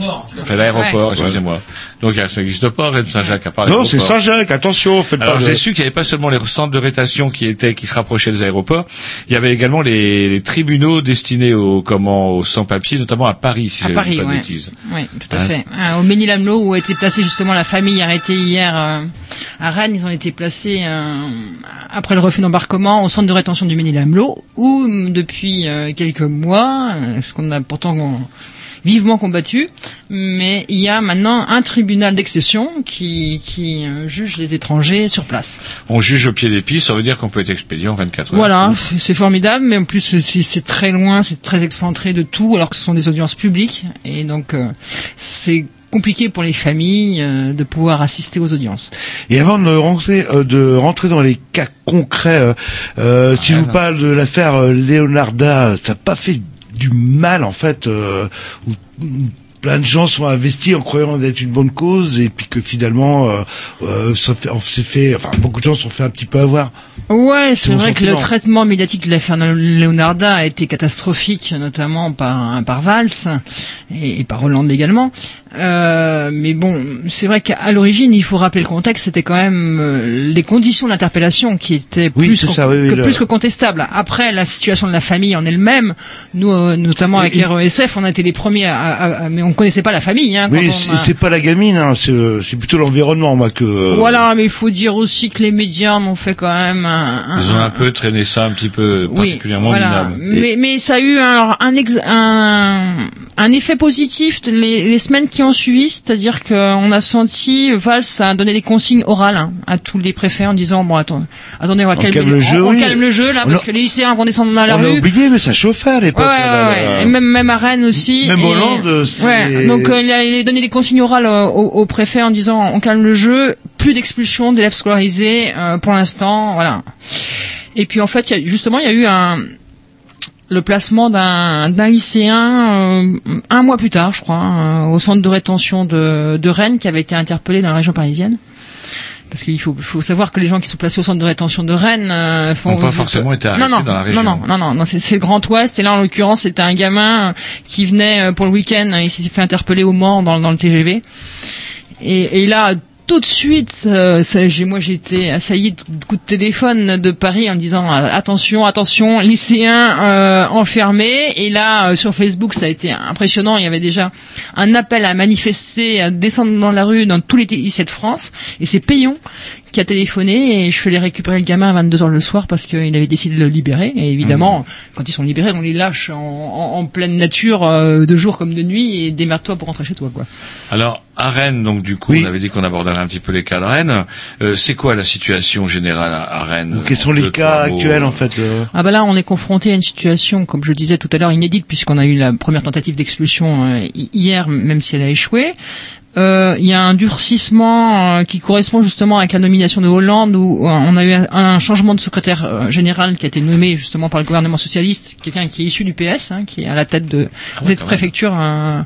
C'est l'aéroport, excusez-moi. Donc ça n'existe pas Rennes Saint-Jacques à part Non, c'est Saint-Jacques, attention, faites Alors pas de... j'ai su qu'il n'y avait pas seulement les centres de rétention qui étaient qui se rapprochaient des aéroports, il y avait également les, les tribunaux destinés aux comment aux sans-papiers, notamment à Paris, si À je ne dis Paris, pas de bêtises. Oui, tout à Ah, fait. Ah, au Ménil-Amelot, où a été placée justement la famille arrêtée hier euh, à Rennes, ils ont été placés euh, après le refus d'embarquement au centre de rétention du Ménil-Amelot, où depuis euh, quelques mois, ce qu'on a pourtant vivement combattu, mais il y a maintenant un tribunal d'exception qui, qui euh, juge les étrangers sur place. On juge au pied des pistes, ça veut dire qu'on peut être expédié en 24 heures. Voilà, c'est formidable, mais en plus c'est très loin, c'est très excentré de tout, alors que ce sont des audiences publiques, et donc euh, c'est compliqué pour les familles euh, de pouvoir assister aux audiences. Et avant de rentrer, euh, de rentrer dans les cas concrets, euh, si je vous parle de l'affaire Leonarda, ça n'a pas fait du mal en fait, euh, où plein de gens sont investis en croyant d'être une bonne cause et puis que finalement, euh, euh, ça fait, on s'est fait, enfin beaucoup de gens se sont fait un petit peu avoir. Ouais, C'est vrai que le traitement médiatique de l'affaire Leonarda a été catastrophique, notamment par, par Valls et, et par Hollande également. Euh, mais bon, c'est vrai qu'à l'origine, il faut rappeler le contexte, c'était quand même euh, les conditions d'interpellation qui étaient Oui, plus, ça, oui, oui, que le- plus que contestables. Après, la situation de la famille en elle-même, nous, euh, notamment avec Et- RESF, on a été les premiers, à, à- à- mais on connaissait pas la famille. Hein, Oui, c'est a- pas la gamine, hein, c'est euh, c'est plutôt l'environnement, moi que. euh, Voilà, mais il faut dire aussi que les médias m'ont fait quand même un, un- Ils ont un peu traîné ça un petit peu particulièrement voilà. minable. Mais, mais ça a eu un, alors, un, ex- un, un effet positif de- les, les semaines qui ont suivi, c'est-à-dire qu'on a senti Valls a donné des consignes orales hein, à tous les préfets en disant bon attends, attendez on va On calmer calme le jeu, on, on calme le jeu là On parce a- que les lycéens vont descendre dans la on a rue. oublié, mais ça chauffait à l'époque. Ouais, ouais, ouais. même, même à Rennes aussi. Même Et- Hollande, c'est- Ouais. Donc euh, il a il a donné des consignes orales euh, au, au préfet en disant on calme le jeu, plus d'expulsion d'élèves scolarisés euh, pour l'instant, voilà. Et puis en fait, y a, justement, il y a eu un le placement d'un d'un lycéen euh, un mois plus tard, je crois, hein, au centre de rétention de, de Rennes qui avait été interpellé dans la région parisienne. Parce qu'il faut, faut savoir que les gens qui sont placés au centre de rétention de Rennes euh, font pas forcément été arrêtés non, non, dans la région. Non, non, non, non, c'est le Grand Ouest. Et là, en l'occurrence, c'était un gamin euh, qui venait euh, pour le week-end. Il s'est fait interpeller au Mans dans, dans le TGV. Et, et là, tout de suite, euh, ça, moi, j'ai été assailli de coups de téléphone de Paris en disant euh, attention, attention, lycéens euh, enfermés. Et là, euh, sur Facebook, ça a été impressionnant. Il y avait déjà un appel à manifester, à descendre dans la rue dans tous les lycées de France. Et c'est Payon qui a téléphoné et je suis allé récupérer le gamin à 22h le soir parce qu'il avait décidé de le libérer. Et évidemment, quand ils sont libérés, on les lâche en, en- en pleine nature, euh, de jour comme de nuit, et démerde-toi pour rentrer chez toi, quoi. Alors à Rennes, donc du coup, on avait dit qu'on aborderait un petit peu les cas de Rennes. Euh, c'est quoi la situation générale à, à Rennes Quels sont En les cas actuels en fait euh Ah bah là, on est confronté à une situation, comme je disais tout à l'heure, inédite puisqu'on a eu la première tentative d'expulsion euh, hi- hier, même si elle a échoué. Euh, Il y a un durcissement euh, qui correspond justement avec la nomination de Hollande où euh, on a eu un, un changement de secrétaire général qui a été nommé justement par le gouvernement socialiste, quelqu'un qui est issu du PS, hein, qui est à la tête de cette préfecture euh,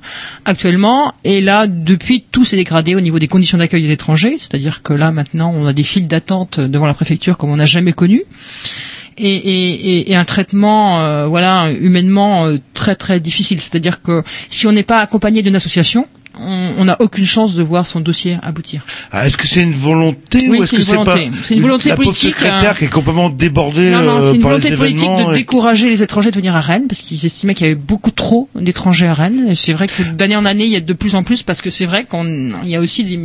actuellement. Et là, depuis, tout s'est dégradé au niveau des conditions d'accueil des étrangers, c'est-à-dire que là maintenant, on a des files d'attente devant la préfecture comme on n'a jamais connu et, et, et- et un traitement euh, voilà humainement euh, très très difficile. C'est-à-dire que si on n'est pas accompagné d'une association, on n'a aucune chance de voir son dossier aboutir. Ah, Est-ce que c'est une volonté Oui, ou est-ce que c'est pas volonté. C'est une volonté la politique, secrétaire hein. qui est complètement débordée Non, non, euh, c'est une par volonté politique de et- décourager les étrangers de venir à Rennes parce qu'ils estimaient qu'il y avait beaucoup trop d'étrangers à Rennes. Et c'est vrai que d'année en année, il y a de plus en plus parce que c'est vrai qu'on il y a aussi des,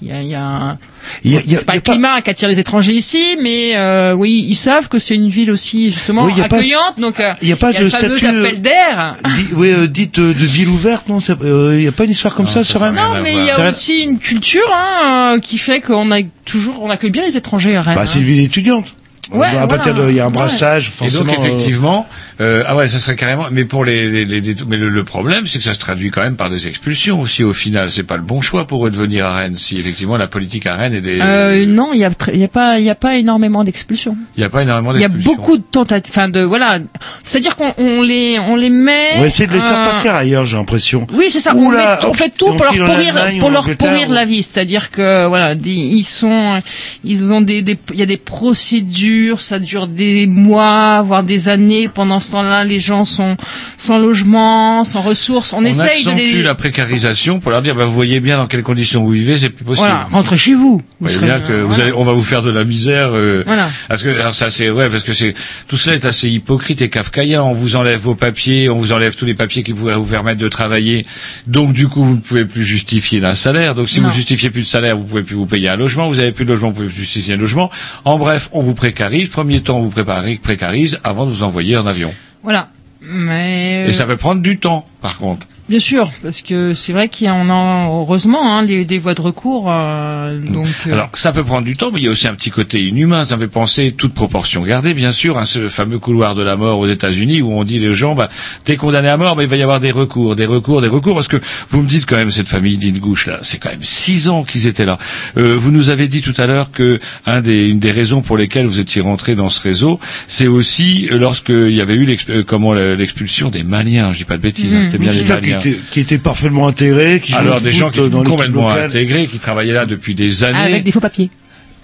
il y a, il y a un- y a- y a- c'est pas y a le climat qui attire les étrangers ici, mais euh, oui, ils savent que c'est une ville aussi justement Oui, il y a pas- accueillante. donc euh, il y a pas le de fameux statut, euh, appel d'air. Di- oui, euh, dites euh, de ville ouverte, non c'est- euh, Il n'y a pas une histoire comme ça, sur Rennes Non, mais il y a aussi une culture hein, euh, qui fait qu'on a toujours, on accueille bien les étrangers à Rennes. Bah, c'est une hein. ville étudiante. Ouais, à partir de, il y a un Ouais. brassage, Et donc forcément. euh, effectivement, euh, ah ouais, ça serait carrément. Mais pour les, les, les- les- mais le, le problème, c'est que ça se traduit quand même par des expulsions aussi. Au final, c'est pas le bon choix pour eux de venir à Rennes. Si effectivement la politique à Rennes est des, Euh, non, il y a, très- il y a pas, il y a pas énormément d'expulsions. il n'y a pas énormément Il y a d'expulsions. beaucoup de tentatives, enfin de voilà, c'est-à-dire qu'on on les, on les met. On va essayer de les faire euh, partir ailleurs, j'ai l'impression. Oui, c'est ça. On, là, met- on fait tout on pour leur pourrir, pour leur pourrir ou- la vie. C'est-à-dire que voilà, ils sont, ils ont des, des- il y a des procédures, ça dure des mois, voire des années. Pendant ce temps-là, les gens sont sans logement, sans ressources. On, On essaye de accentue les, la précarisation pour leur dire, bah, vous voyez bien dans quelles conditions vous vivez, c'est plus possible. voilà, rentrez chez vous. Vous voyez bien que vous voilà. allez, on va vous faire de la misère. euh, Voilà. Parce que alors ça c'est ouais parce que c'est tout cela est assez hypocrite et kafkaïen. On vous enlève vos papiers, on vous enlève tous les papiers qui pourraient vous permettre de travailler. Donc du coup vous ne pouvez plus justifier d'un salaire. Donc si Non. vous justifiez plus de salaire, vous pouvez plus vous payer un logement. Vous avez plus de logement, vous pouvez plus justifier un logement. En bref, on vous précarise. Premier temps, vous préparise, précarise avant de vous envoyer en avion. Voilà. Mais Et ça peut prendre du temps, par contre. Bien sûr, parce que c'est vrai qu'il y en a heureusement hein, des, des voies de recours. euh, donc euh, Alors, ça peut prendre du temps, mais il y a aussi un petit côté inhumain. Ça me fait penser, toute proportion gardée, bien sûr, hein, ce fameux couloir de la mort aux États-Unis où on dit aux gens, bah, t'es condamné à mort, mais il va y avoir des recours, des recours, des recours, parce que vous me dites quand même cette famille d'Ingouche là, c'est quand même six ans qu'ils étaient là. Euh, vous nous avez dit tout à l'heure que un des, une des raisons pour lesquelles vous étiez rentré dans ce réseau, c'est aussi lorsqu'il y avait eu l'exp- euh, l'expulsion des Maliens. Je dis pas de bêtises, hein, Mmh. c'était bien les ça qui était, qui était parfaitement intégré, qui Alors des gens qui étaient complètement intégrés, qui travaillaient là depuis des années, avec des faux papiers.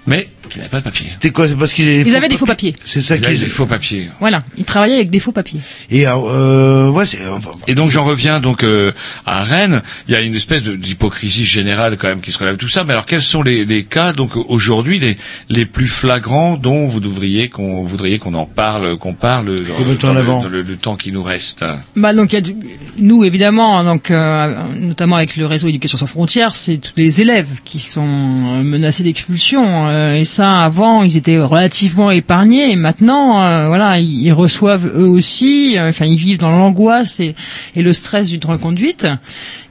mais qui n'avaient pas de papier. C'était quoi? C'est parce qu'ils avaient Ils avaient des faux papiers. C'est ça Ils avaient des faux papiers. Voilà, ils travaillaient avec des faux papiers. Et euh, ouais, c'est enfin, Et donc j'en reviens donc euh, à Rennes. Il y a une espèce de- d'hypocrisie générale quand même qui se relève de tout ça. Mais alors quels sont les, les cas donc aujourd'hui les les plus flagrants dont vous devriez qu'on voudriez qu'on en parle, qu'on parle dans le- avant. dans le, le temps qui nous reste? Bah donc il y a du- nous évidemment donc euh, notamment avec le réseau éducation sans frontières c'est tous les élèves qui sont euh, menacés d'expulsion euh, et avant ils étaient relativement épargnés. Et maintenant euh, voilà ils, ils reçoivent eux aussi euh, enfin ils vivent dans l'angoisse et, et le stress d'une reconduite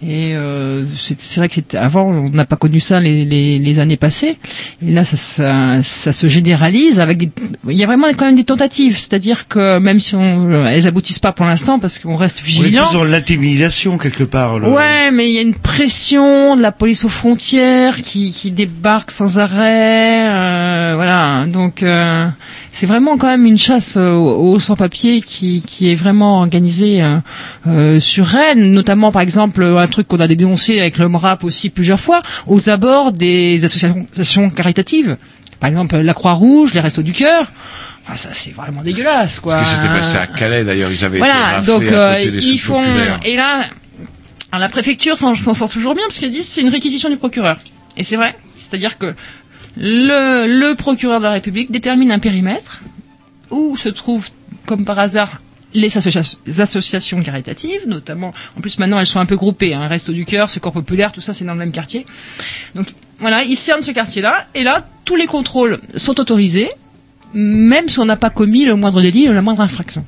et euh, c'est c'est vrai que c'était avant on n'a pas connu ça les, les, les années passées et là ça, ça, ça se généralise avec des, il y a vraiment quand même des tentatives c'est-à-dire que même si on euh, elles aboutissent pas pour l'instant parce qu'on reste on est plus vigilant dans l'intimidation quelque part. le- Ouais, mais il y a une pression de la police aux frontières qui, qui débarque sans arrêt. euh, voilà, donc euh, c'est vraiment quand même une chasse euh, aux, sans-papiers qui, qui est vraiment organisée euh, euh, sur Rennes, notamment par exemple un truc qu'on a dénoncé avec le MRAP aussi plusieurs fois, aux abords des associations, caritatives. Par exemple, la Croix-Rouge, les Restos du Cœur. Ah, ça c'est vraiment dégueulasse, quoi. Ce qui s'était passé à Calais d'ailleurs, ils avaient été Voilà, raflés donc à euh, côté des ils font populaires. et là la préfecture s'en s'en sort toujours bien parce qu'elle dit c'est une réquisition du procureur. Et c'est vrai, c'est-à-dire que le, le procureur de la République détermine un périmètre où se trouvent comme par hasard les, associa- les associations caritatives, notamment, en plus maintenant elles sont un peu groupées, hein, Resto du Cœur, Secours Populaire, tout ça c'est dans le même quartier. Donc voilà, ils cernent ce quartier-là, et là, tous les contrôles sont autorisés, même si on n'a pas commis le moindre délit ou la moindre infraction.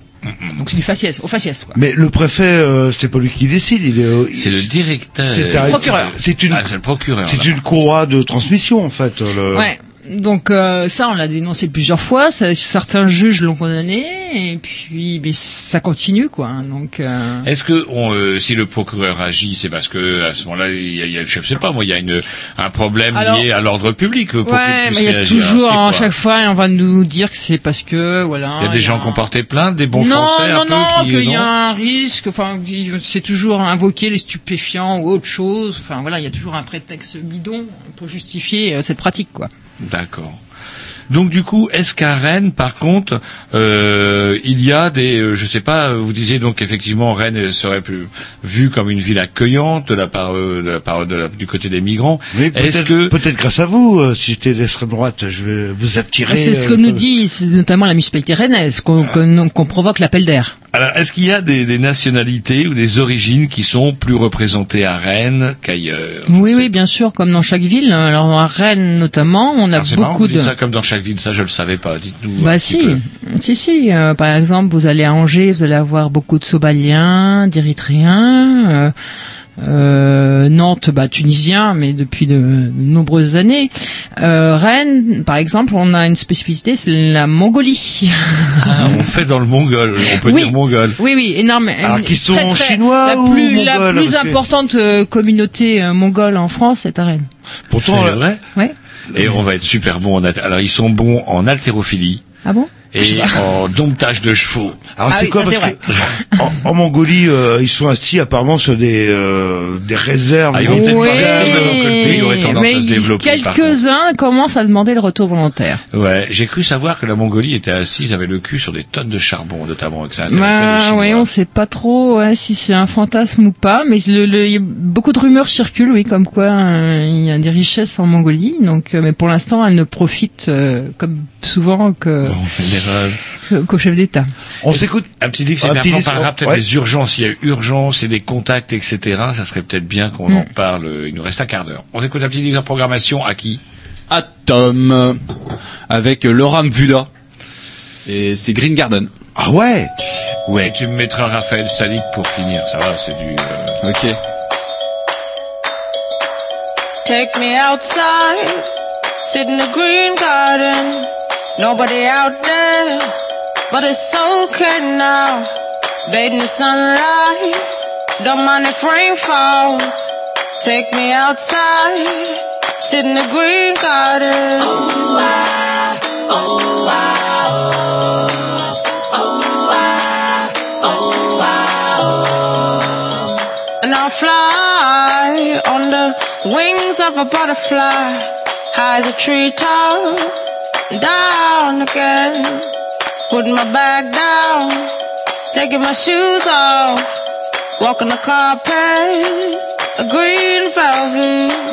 Donc c'est du faciès, au faciès quoi. Mais le préfet, euh, c'est pas lui qui décide. Il est. euh, C'est le directeur. C'est un- Procureur. C'est une. Ah, c'est le procureur. C'est là. une courroie de transmission en fait. le- Ouais. Donc euh, ça, on l'a dénoncé plusieurs fois. Ça, certains juges l'ont condamné, et puis mais ça continue quoi. Donc euh, Est-ce que on, euh, si le procureur agit, c'est parce que à ce moment-là, il y a, je sais pas moi, il y a une, un problème Alors- lié à l'ordre public pour ouais, mais il y a toujours, à chaque fois, on va nous dire que c'est parce que voilà. Il y a des gens qui ont porté plainte, des bons non, Français non, un peu non, qui qu'il y a un risque. Enfin, c'est toujours invoquer les stupéfiants ou autre chose. Enfin voilà, il y a toujours un prétexte bidon pour justifier euh, cette pratique quoi. D'accord. Donc du coup, est-ce qu'à Rennes, par contre, euh, il y a des, euh, je sais pas, vous disiez donc effectivement Rennes serait plus vue comme une ville accueillante de la part, euh, de la part de la- du côté des migrants. Mais Est-ce peut-être que peut-être grâce à vous, euh, si j'étais d'extrême droite, je vais vous attirer. C'est ce que euh, nous dit notamment la municipalité rennaise, qu'on qu'on- qu'on provoque l'appel d'air. Alors est-ce qu'il y a des, des nationalités ou des origines qui sont plus représentées à Rennes qu'ailleurs? Oui, oui, bien sûr, comme dans chaque ville. Alors à Rennes notamment, on a Alors, c'est marrant, beaucoup dites de. ça comme dans chaque ville, ça je le savais pas. Dites-nous. un Bah petit si, peu. si, si. euh, par exemple, vous allez à Angers, vous allez avoir beaucoup de Somaliens, d'Érythréens. Euh, Nantes, bah, tunisien, mais depuis de, de nombreuses années. Euh, Rennes, par exemple, on a une spécificité, c'est la Mongolie. Ah, on fait dans le mongol, on peut Oui. dire mongol. Oui, oui, énorme. Alors qu'ils sont très, très- chinois la ou plus, la plus que- importante euh, communauté euh, mongole en France, c'est à Rennes. Pourtant, c'est euh, vrai. Ouais. Et on va être super bon en Alors ils sont bons en haltérophilie Ah bon? Et en domptage de chevaux. Alors Ah c'est oui, quoi ça, parce que en, en Mongolie euh, ils sont assis apparemment sur des euh, des réserves. Ah, ils vont peut-être Oui, mais que le pays aurait tendance mais à se développer. par contre. quelques-uns commencent à demander le retour volontaire. Ouais, j'ai cru savoir que la Mongolie était assise avec le cul sur des tonnes de charbon, notamment, que ça Bah, oui, on sait pas trop ouais, si c'est un fantasme ou pas, mais le, le- il y a beaucoup de rumeurs circulent, oui, comme quoi euh, il y a des richesses en Mongolie. Donc, euh, mais pour l'instant, elles ne profitent euh, comme souvent que général. qu'au chef d'État. On s'écoute Un petit disque, Un c'est petit on parlera peut-être ouais. des urgences. Il y a urgence et des contacts, etc. Ça serait peut-être bien qu'on Mm. en parle. Il nous reste un quart d'heure. On écoute un petit disque en programmation à qui? Atom avec Laura Mvuda et c'est Green Garden. Ah ouais? Ouais. Tu me mettras Raphaël Salik pour finir. Ça va, c'est du. euh, Ok. Take me outside, sit in the green garden. Nobody out there, but it's okay now. Bathe in the sunlight, don't mind if rain falls. Take me outside, sit in the green garden. Oh, I, oh, I'll fly on the wings of a butterfly, high as a treetop, down again. Putting my bag down, taking my shoes off, walking the carpet, a green velvet.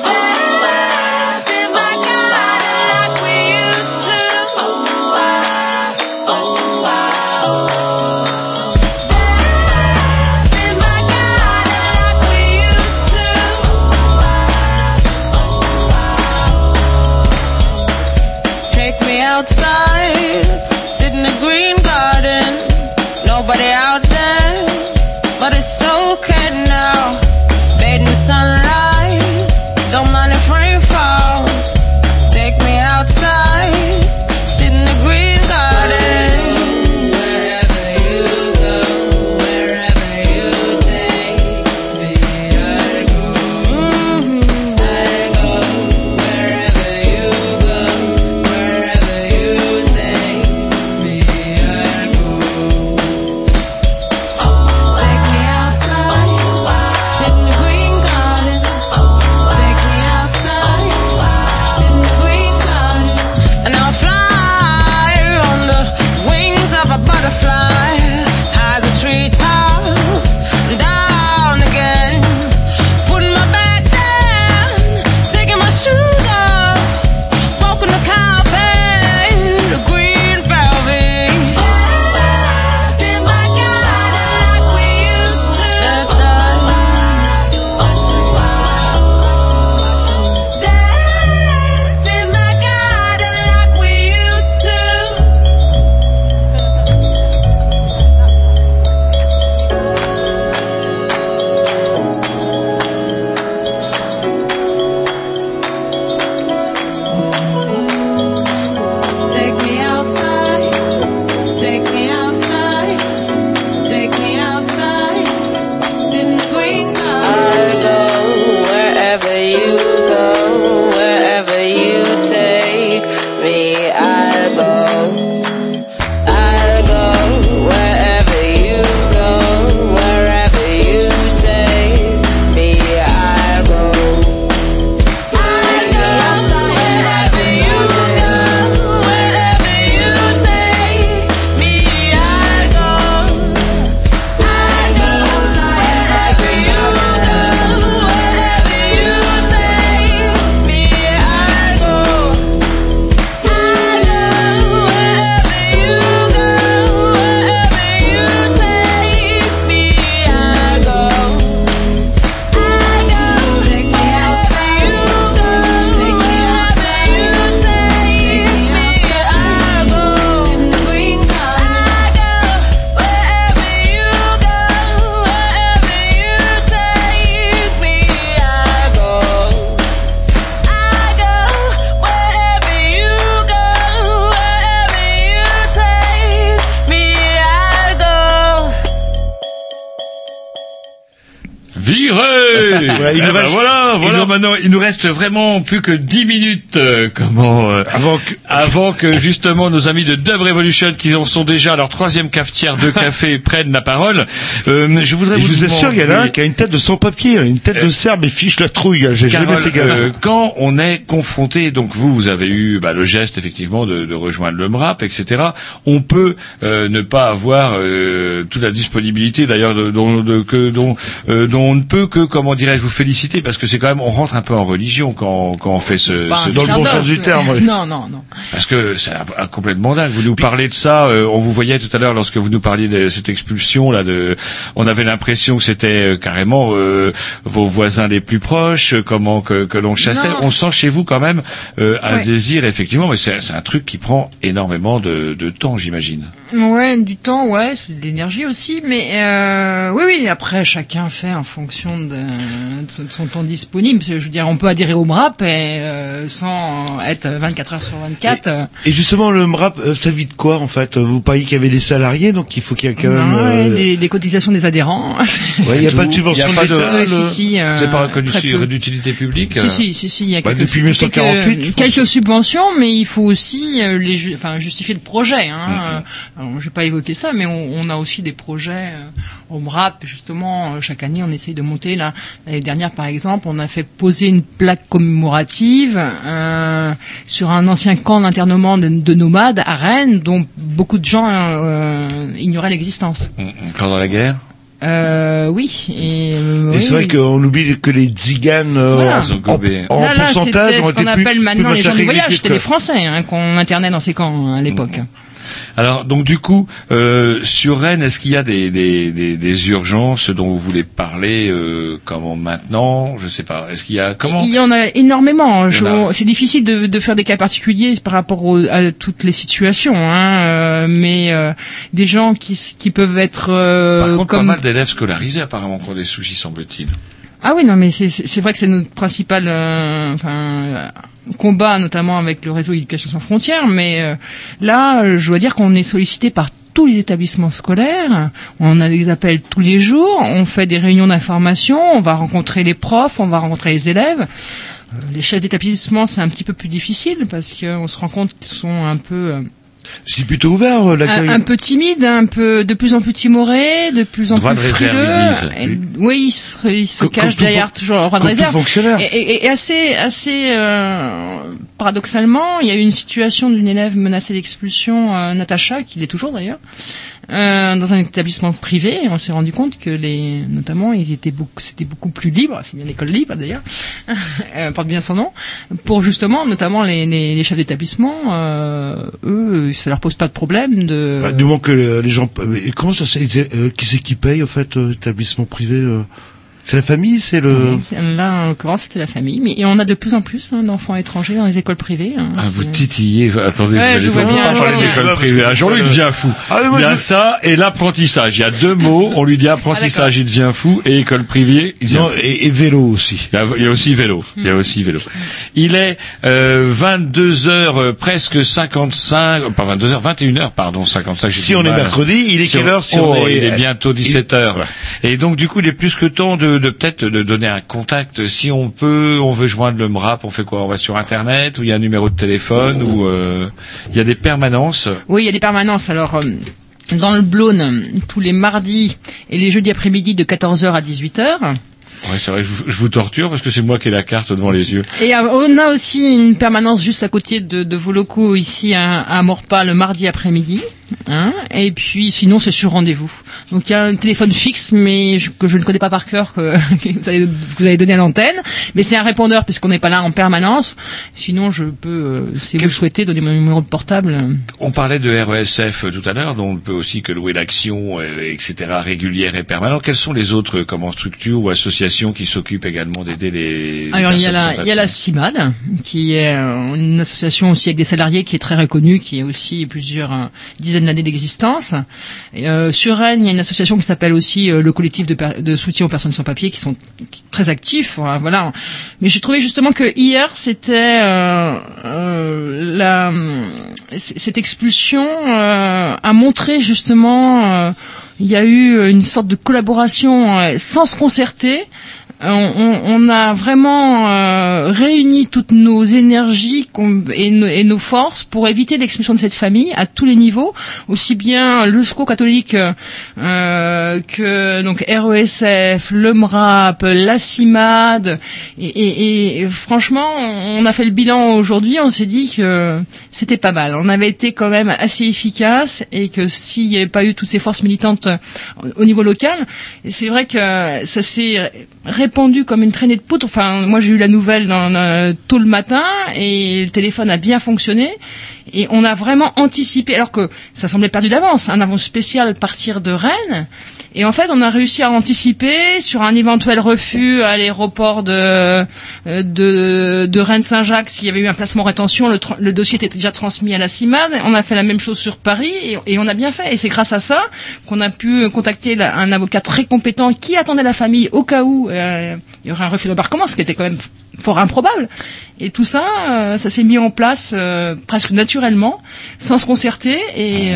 Vraiment plus que 10 minutes. euh, comment euh, Avant que, avant que justement nos amis de Dub Revolution, qui en sont déjà à leur troisième cafetière de café, prennent la parole. Euh, je voudrais et je vous vous assure, il y en a un qui a une tête de sans-papier, une tête de serbe et fiche la trouille. J'ai jamais fait gaffe. euh, quand on est confronté, donc vous, vous avez eu bah, le geste effectivement de, de rejoindre le MRAP, etc. On peut euh, ne pas avoir euh, toute la disponibilité, d'ailleurs, de- dont, de- que, dont, euh, dont on ne peut que, comment dirais-je, vous féliciter, parce que c'est quand même, on rentre un peu en religion quand, quand on fait ce, un ce sacerdoce, mais- Non, non, non. Parce que c'est complètement dingue. Vous nous parlez de ça. euh, on vous voyait tout à l'heure lorsque vous nous parliez de cette expulsion là. De, on avait l'impression que c'était euh, carrément euh, vos voisins les plus proches, comment que, que l'on chassait. Non. On sent chez vous quand même euh, un Ouais. désir effectivement, mais c'est c'est un truc qui prend énormément de, de temps, j'imagine. Ouais, du temps, ouais, c'est de l'énergie aussi, mais euh, oui, oui. Après, chacun fait en fonction de, de son- de son temps disponible. Je veux dire, on peut adhérer au MRAP et euh, sans être 24 heures sur 24. euh, Et justement, le MRAP, euh, ça vit de quoi en fait? Vous parliez qu'il y avait des salariés, donc il faut qu'il y ait quand même. non, euh, des, des cotisations des adhérents. Ouais, il n'y a pas de subvention Il y a pas de de- l'État. Ouais, le- si, si, euh, c'est pas reconnu d'utilité publique. Si, si, si, si, il y a Bah, quelques, depuis 1948, je quelques, quelques subventions, mais il faut aussi euh, les, ju- enfin, justifier le projet. Hein. Mm-hmm. Euh, Alors, je vais pas évoquer ça, mais on, on a aussi des projets euh, au MRAP, justement. euh, chaque année, on essaye de monter. Là, l'année dernière, par exemple, on a fait poser une plaque commémorative euh, sur un ancien camp d'internement de, de nomades à Rennes, dont beaucoup de gens euh, ignoraient l'existence. Pendant la guerre? Euh, oui. Et, euh, Et oui, c'est vrai oui. qu'on oublie que les tziganes, euh, Voilà. En, en Là, là, pourcentage, c'était ont ce qu'on plus, appelle maintenant plus les gens du que voyage. les C'était des Turcs. Français hein, qu'on internait dans ces camps à l'époque. Alors donc du coup euh, sur Rennes, est-ce qu'il y a des, des, des, des urgences dont vous voulez parler euh, Comment maintenant? Je sais pas. Est-ce qu'il y a comment? Il y en a énormément. A. Je- C'est difficile de, de faire des cas particuliers par rapport au- à toutes les situations, hein, euh, mais euh, des gens qui, qui peuvent être euh, Par contre, comme pas mal d'élèves scolarisés apparemment qui ont des soucis, semble-t-il. Ah oui, non, mais c'est- vrai que c'est notre principal euh, enfin, euh, combat, notamment avec le réseau Éducation sans frontières. Mais euh, là, euh, je dois dire qu'on est sollicité par tous les établissements scolaires. On a des appels tous les jours. On fait des réunions d'information. On va rencontrer les profs. On va rencontrer les élèves. Euh, Les chefs d'établissement, c'est un petit peu plus difficile parce qu'on se rend compte qu'ils sont un peu euh, C'est plutôt ouvert euh, l'accueil. un, un peu timide, un peu de plus en plus timoré, de plus en Droit plus frileux. oui, il se, il se cache derrière toujours le droit de réserve. fonctionnaire. Et, et- et assez, assez euh, paradoxalement, il y a eu une situation d'une élève menacée d'expulsion, euh, Natacha, qui l'est toujours d'ailleurs, euh, dans un établissement privé. On s'est rendu compte que les, notamment, ils étaient beaucoup, c'était beaucoup plus libre. C'est bien l'école libre d'ailleurs, euh, porte bien son nom, pour justement, notamment les, les, les chefs d'établissement, euh, eux, ça leur pose pas de problème de. Bah, du moment que les gens. comment ça se euh, Qui c'est qui paye, au fait, établissement privé C'est la famille C'est le. Oui, Là, en l'occurrence, c'était la famille. Mais et on a de plus en plus hein, d'enfants étrangers dans les écoles privées. hein. Ah, vous titillez. Attendez, Ouais, vous je allez bien, parler d'école privée. Ah, Jean-Luc devient fou. Ah, mais moi, il y a je- ça et l'apprentissage. Il y a deux mots. On lui dit apprentissage, il devient fou, et école privée, il devient Non, fou. et, et vélo aussi. Il y, a, il y a aussi vélo. Il y a aussi vélo. Il est euh, 22 heures euh, presque 55, euh, pas 22 heures, 21 heures, pardon, 55. j'ai Si on est mercredi, il est Si quelle heure si oh, on est- il est bientôt 17 heures. Ouais. Et donc du coup, il est plus que temps de, de peut-être de donner un contact. Si on peut, on veut joindre le MRAP, on fait quoi? On va sur Internet ou il y a un numéro de téléphone ou euh, il y a des permanences? Oui, il y a des permanences. Alors, euh, dans le Blône, tous les mardis et les jeudis après-midi de 14h à 18h. Ouais, c'est vrai, je vous, je vous torture parce que c'est moi qui ai la carte devant les yeux. Et euh, on a aussi une permanence juste à côté de, de vos locaux ici à, à Morpas le mardi après-midi. Hein et puis sinon c'est sur rendez-vous. Donc il y a un téléphone fixe mais je- que je ne connais pas par cœur que, que vous, avez, que vous avez donné à l'antenne. Mais c'est un répondeur puisqu'on n'est pas là en permanence. Sinon je peux, euh, si vous le souhaitez, donner mon numéro de portable. On parlait de RESF tout à l'heure, dont on ne peut aussi que louer l'action, euh, etc., régulière et permanente. Quelles sont les autres euh, comment, structures ou associations qui s'occupent également d'aider les Alors il y a la, il y a la CIMAD, qui est euh, une association aussi avec des salariés qui est très reconnue, qui a aussi plusieurs euh, dizaines d'années d'existence. Euh, sur Rennes, il y a une association qui s'appelle aussi euh, le collectif de, soutien aux personnes sans papier, qui sont très actifs. voilà. Mais j'ai trouvé justement que hier c'était euh, cette expulsion a montré justement il y a eu une sorte de collaboration sans se concerter on, on- a vraiment euh, réuni toutes nos énergies et, nos- forces pour éviter l'expulsion de cette famille à tous les niveaux, aussi bien le secours catholique euh, euh, que donc RESF, le MRAP, la CIMAD, et, franchement, on a fait le bilan aujourd'hui, on s'est dit que c'était pas mal. On avait été quand même assez efficace et que s'il n'y avait pas eu toutes ces forces militantes euh, au niveau local, c'est vrai que ça s'est répandu comme une traînée de poudre. Enfin, moi j'ai eu la nouvelle dans, tôt le matin et le téléphone a bien fonctionné. Et on a vraiment anticipé, alors que ça semblait perdu d'avance, un avion spécial partir de Rennes. Et en fait, on a réussi à anticiper sur un éventuel refus à l'aéroport de, euh, de, Rennes-Saint-Jacques s'il y avait eu un placement en rétention. Le, dossier était déjà transmis à la CIMAD. On a fait la même chose sur Paris et, on a bien fait. Et c'est grâce à ça qu'on a pu contacter un avocat très compétent qui attendait la famille au cas où euh, il y aurait un refus d'embarquement, ce qui était quand même fort improbable. Et tout ça, euh, ça s'est mis en place presque naturellement, sans se concerter. Et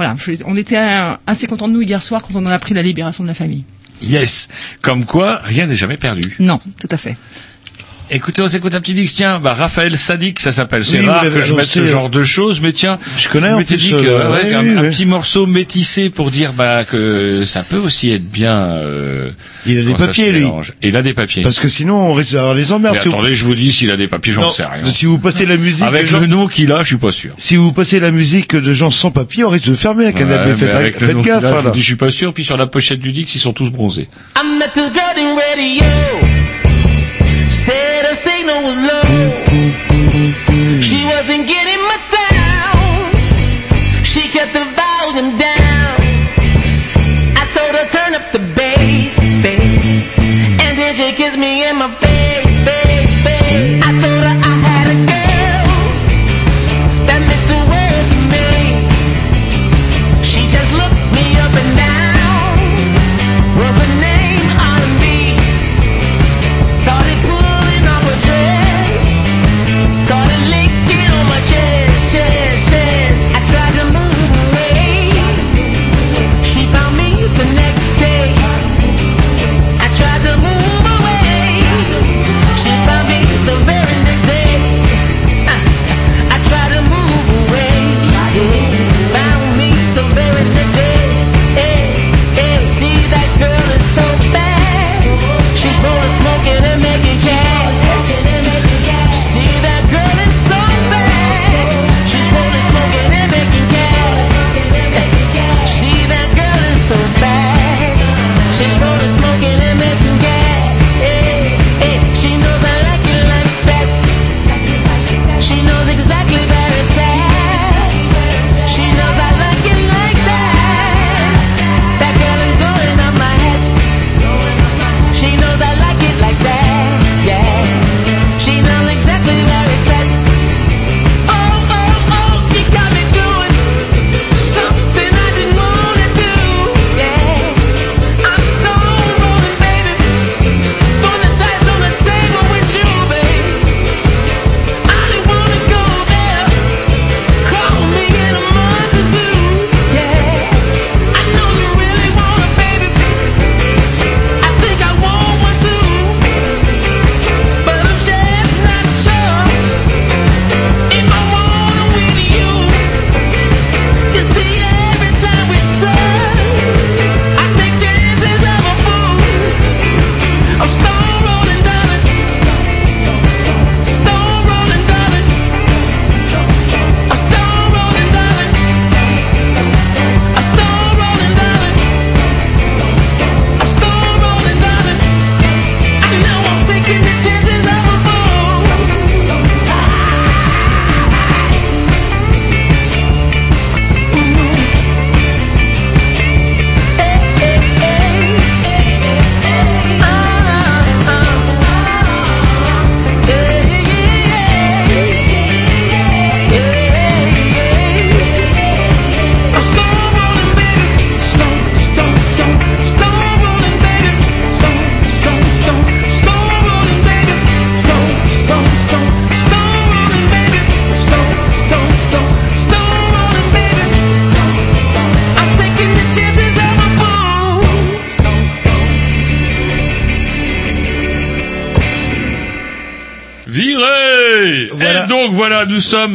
voilà, je- on était assez contents de nous hier soir quand on a appris la libération de la famille. Yes. Comme quoi, rien n'est jamais perdu. Non, tout à fait. Écoutez, on s'écoute un petit disque. Tiens, bah, Raphaël Sadik, ça s'appelle. C'est Oui, rare que je mette ce euh, genre de choses, mais tiens, Je connais je en m'étais plus, dit que euh, ouais, oui, un, oui, un petit morceau métissé pour dire bah que ça peut aussi être bien. euh, Il a des papiers, lui. Il a des papiers. Parce que sinon, on risque d'avoir les emmerdes. Mais Si vous- attendez, je vous dis s'il a des papiers, j'en sais rien. Si vous passez la musique, Avec gens- le nom qu'il a, je suis pas sûr. si vous passez la musique de gens sans papier, on risque de fermer Ouais, B. Faites, le nom a, gaffe, je hein, vous dis, je suis pas sûr. Puis sur la pochette du disque, ils sont tous bronzés. I met this that signal was love.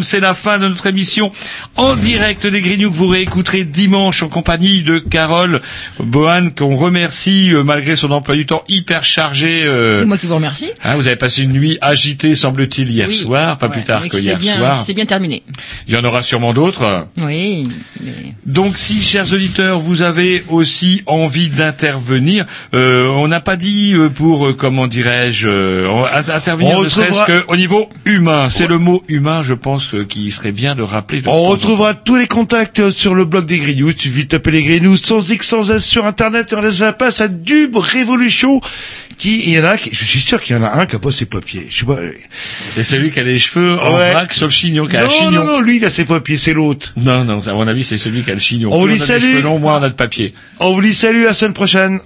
C'est la fin de notre émission en direct des Grignoux que vous réécouterez dimanche en compagnie de Carole Bohan qu'on remercie euh, malgré son emploi du temps hyper chargé. euh, C'est moi qui vous remercie. hein, vous avez passé une nuit agitée, semble-t-il, hier Oui. soir, pas plus tard que hier bien, soir. C'est bien terminé. Il y en aura sûrement d'autres. Oui. Donc, si, chers auditeurs, vous avez aussi envie d'intervenir, euh, on n'a pas dit euh, pour, euh, comment dirais-je, euh, intervenir On ne serait-ce qu'au niveau humain. C'est le mot humain, je pense, qui serait bien de rappeler. de On retrouvera tous les contacts sur le blog des Grignoux. Il suffit de taper les Grignoux sans X, sans S sur Internet et on laisse la place à Dub Révolution. Qui, il y en a, qui- je suis sûr qu'il y en a un qui a pas ses papiers. Je sais pas. C'est celui qui a les cheveux en Ouais. vrac sur le chignon, qui a un Non, chignon. non, non, lui, il a ses papiers, c'est l'autre. Non, non, à mon avis, c'est celui qui a le chignon. On salue. cheveux longs, moins on a de papier. On vous dit salut, à la semaine prochaine.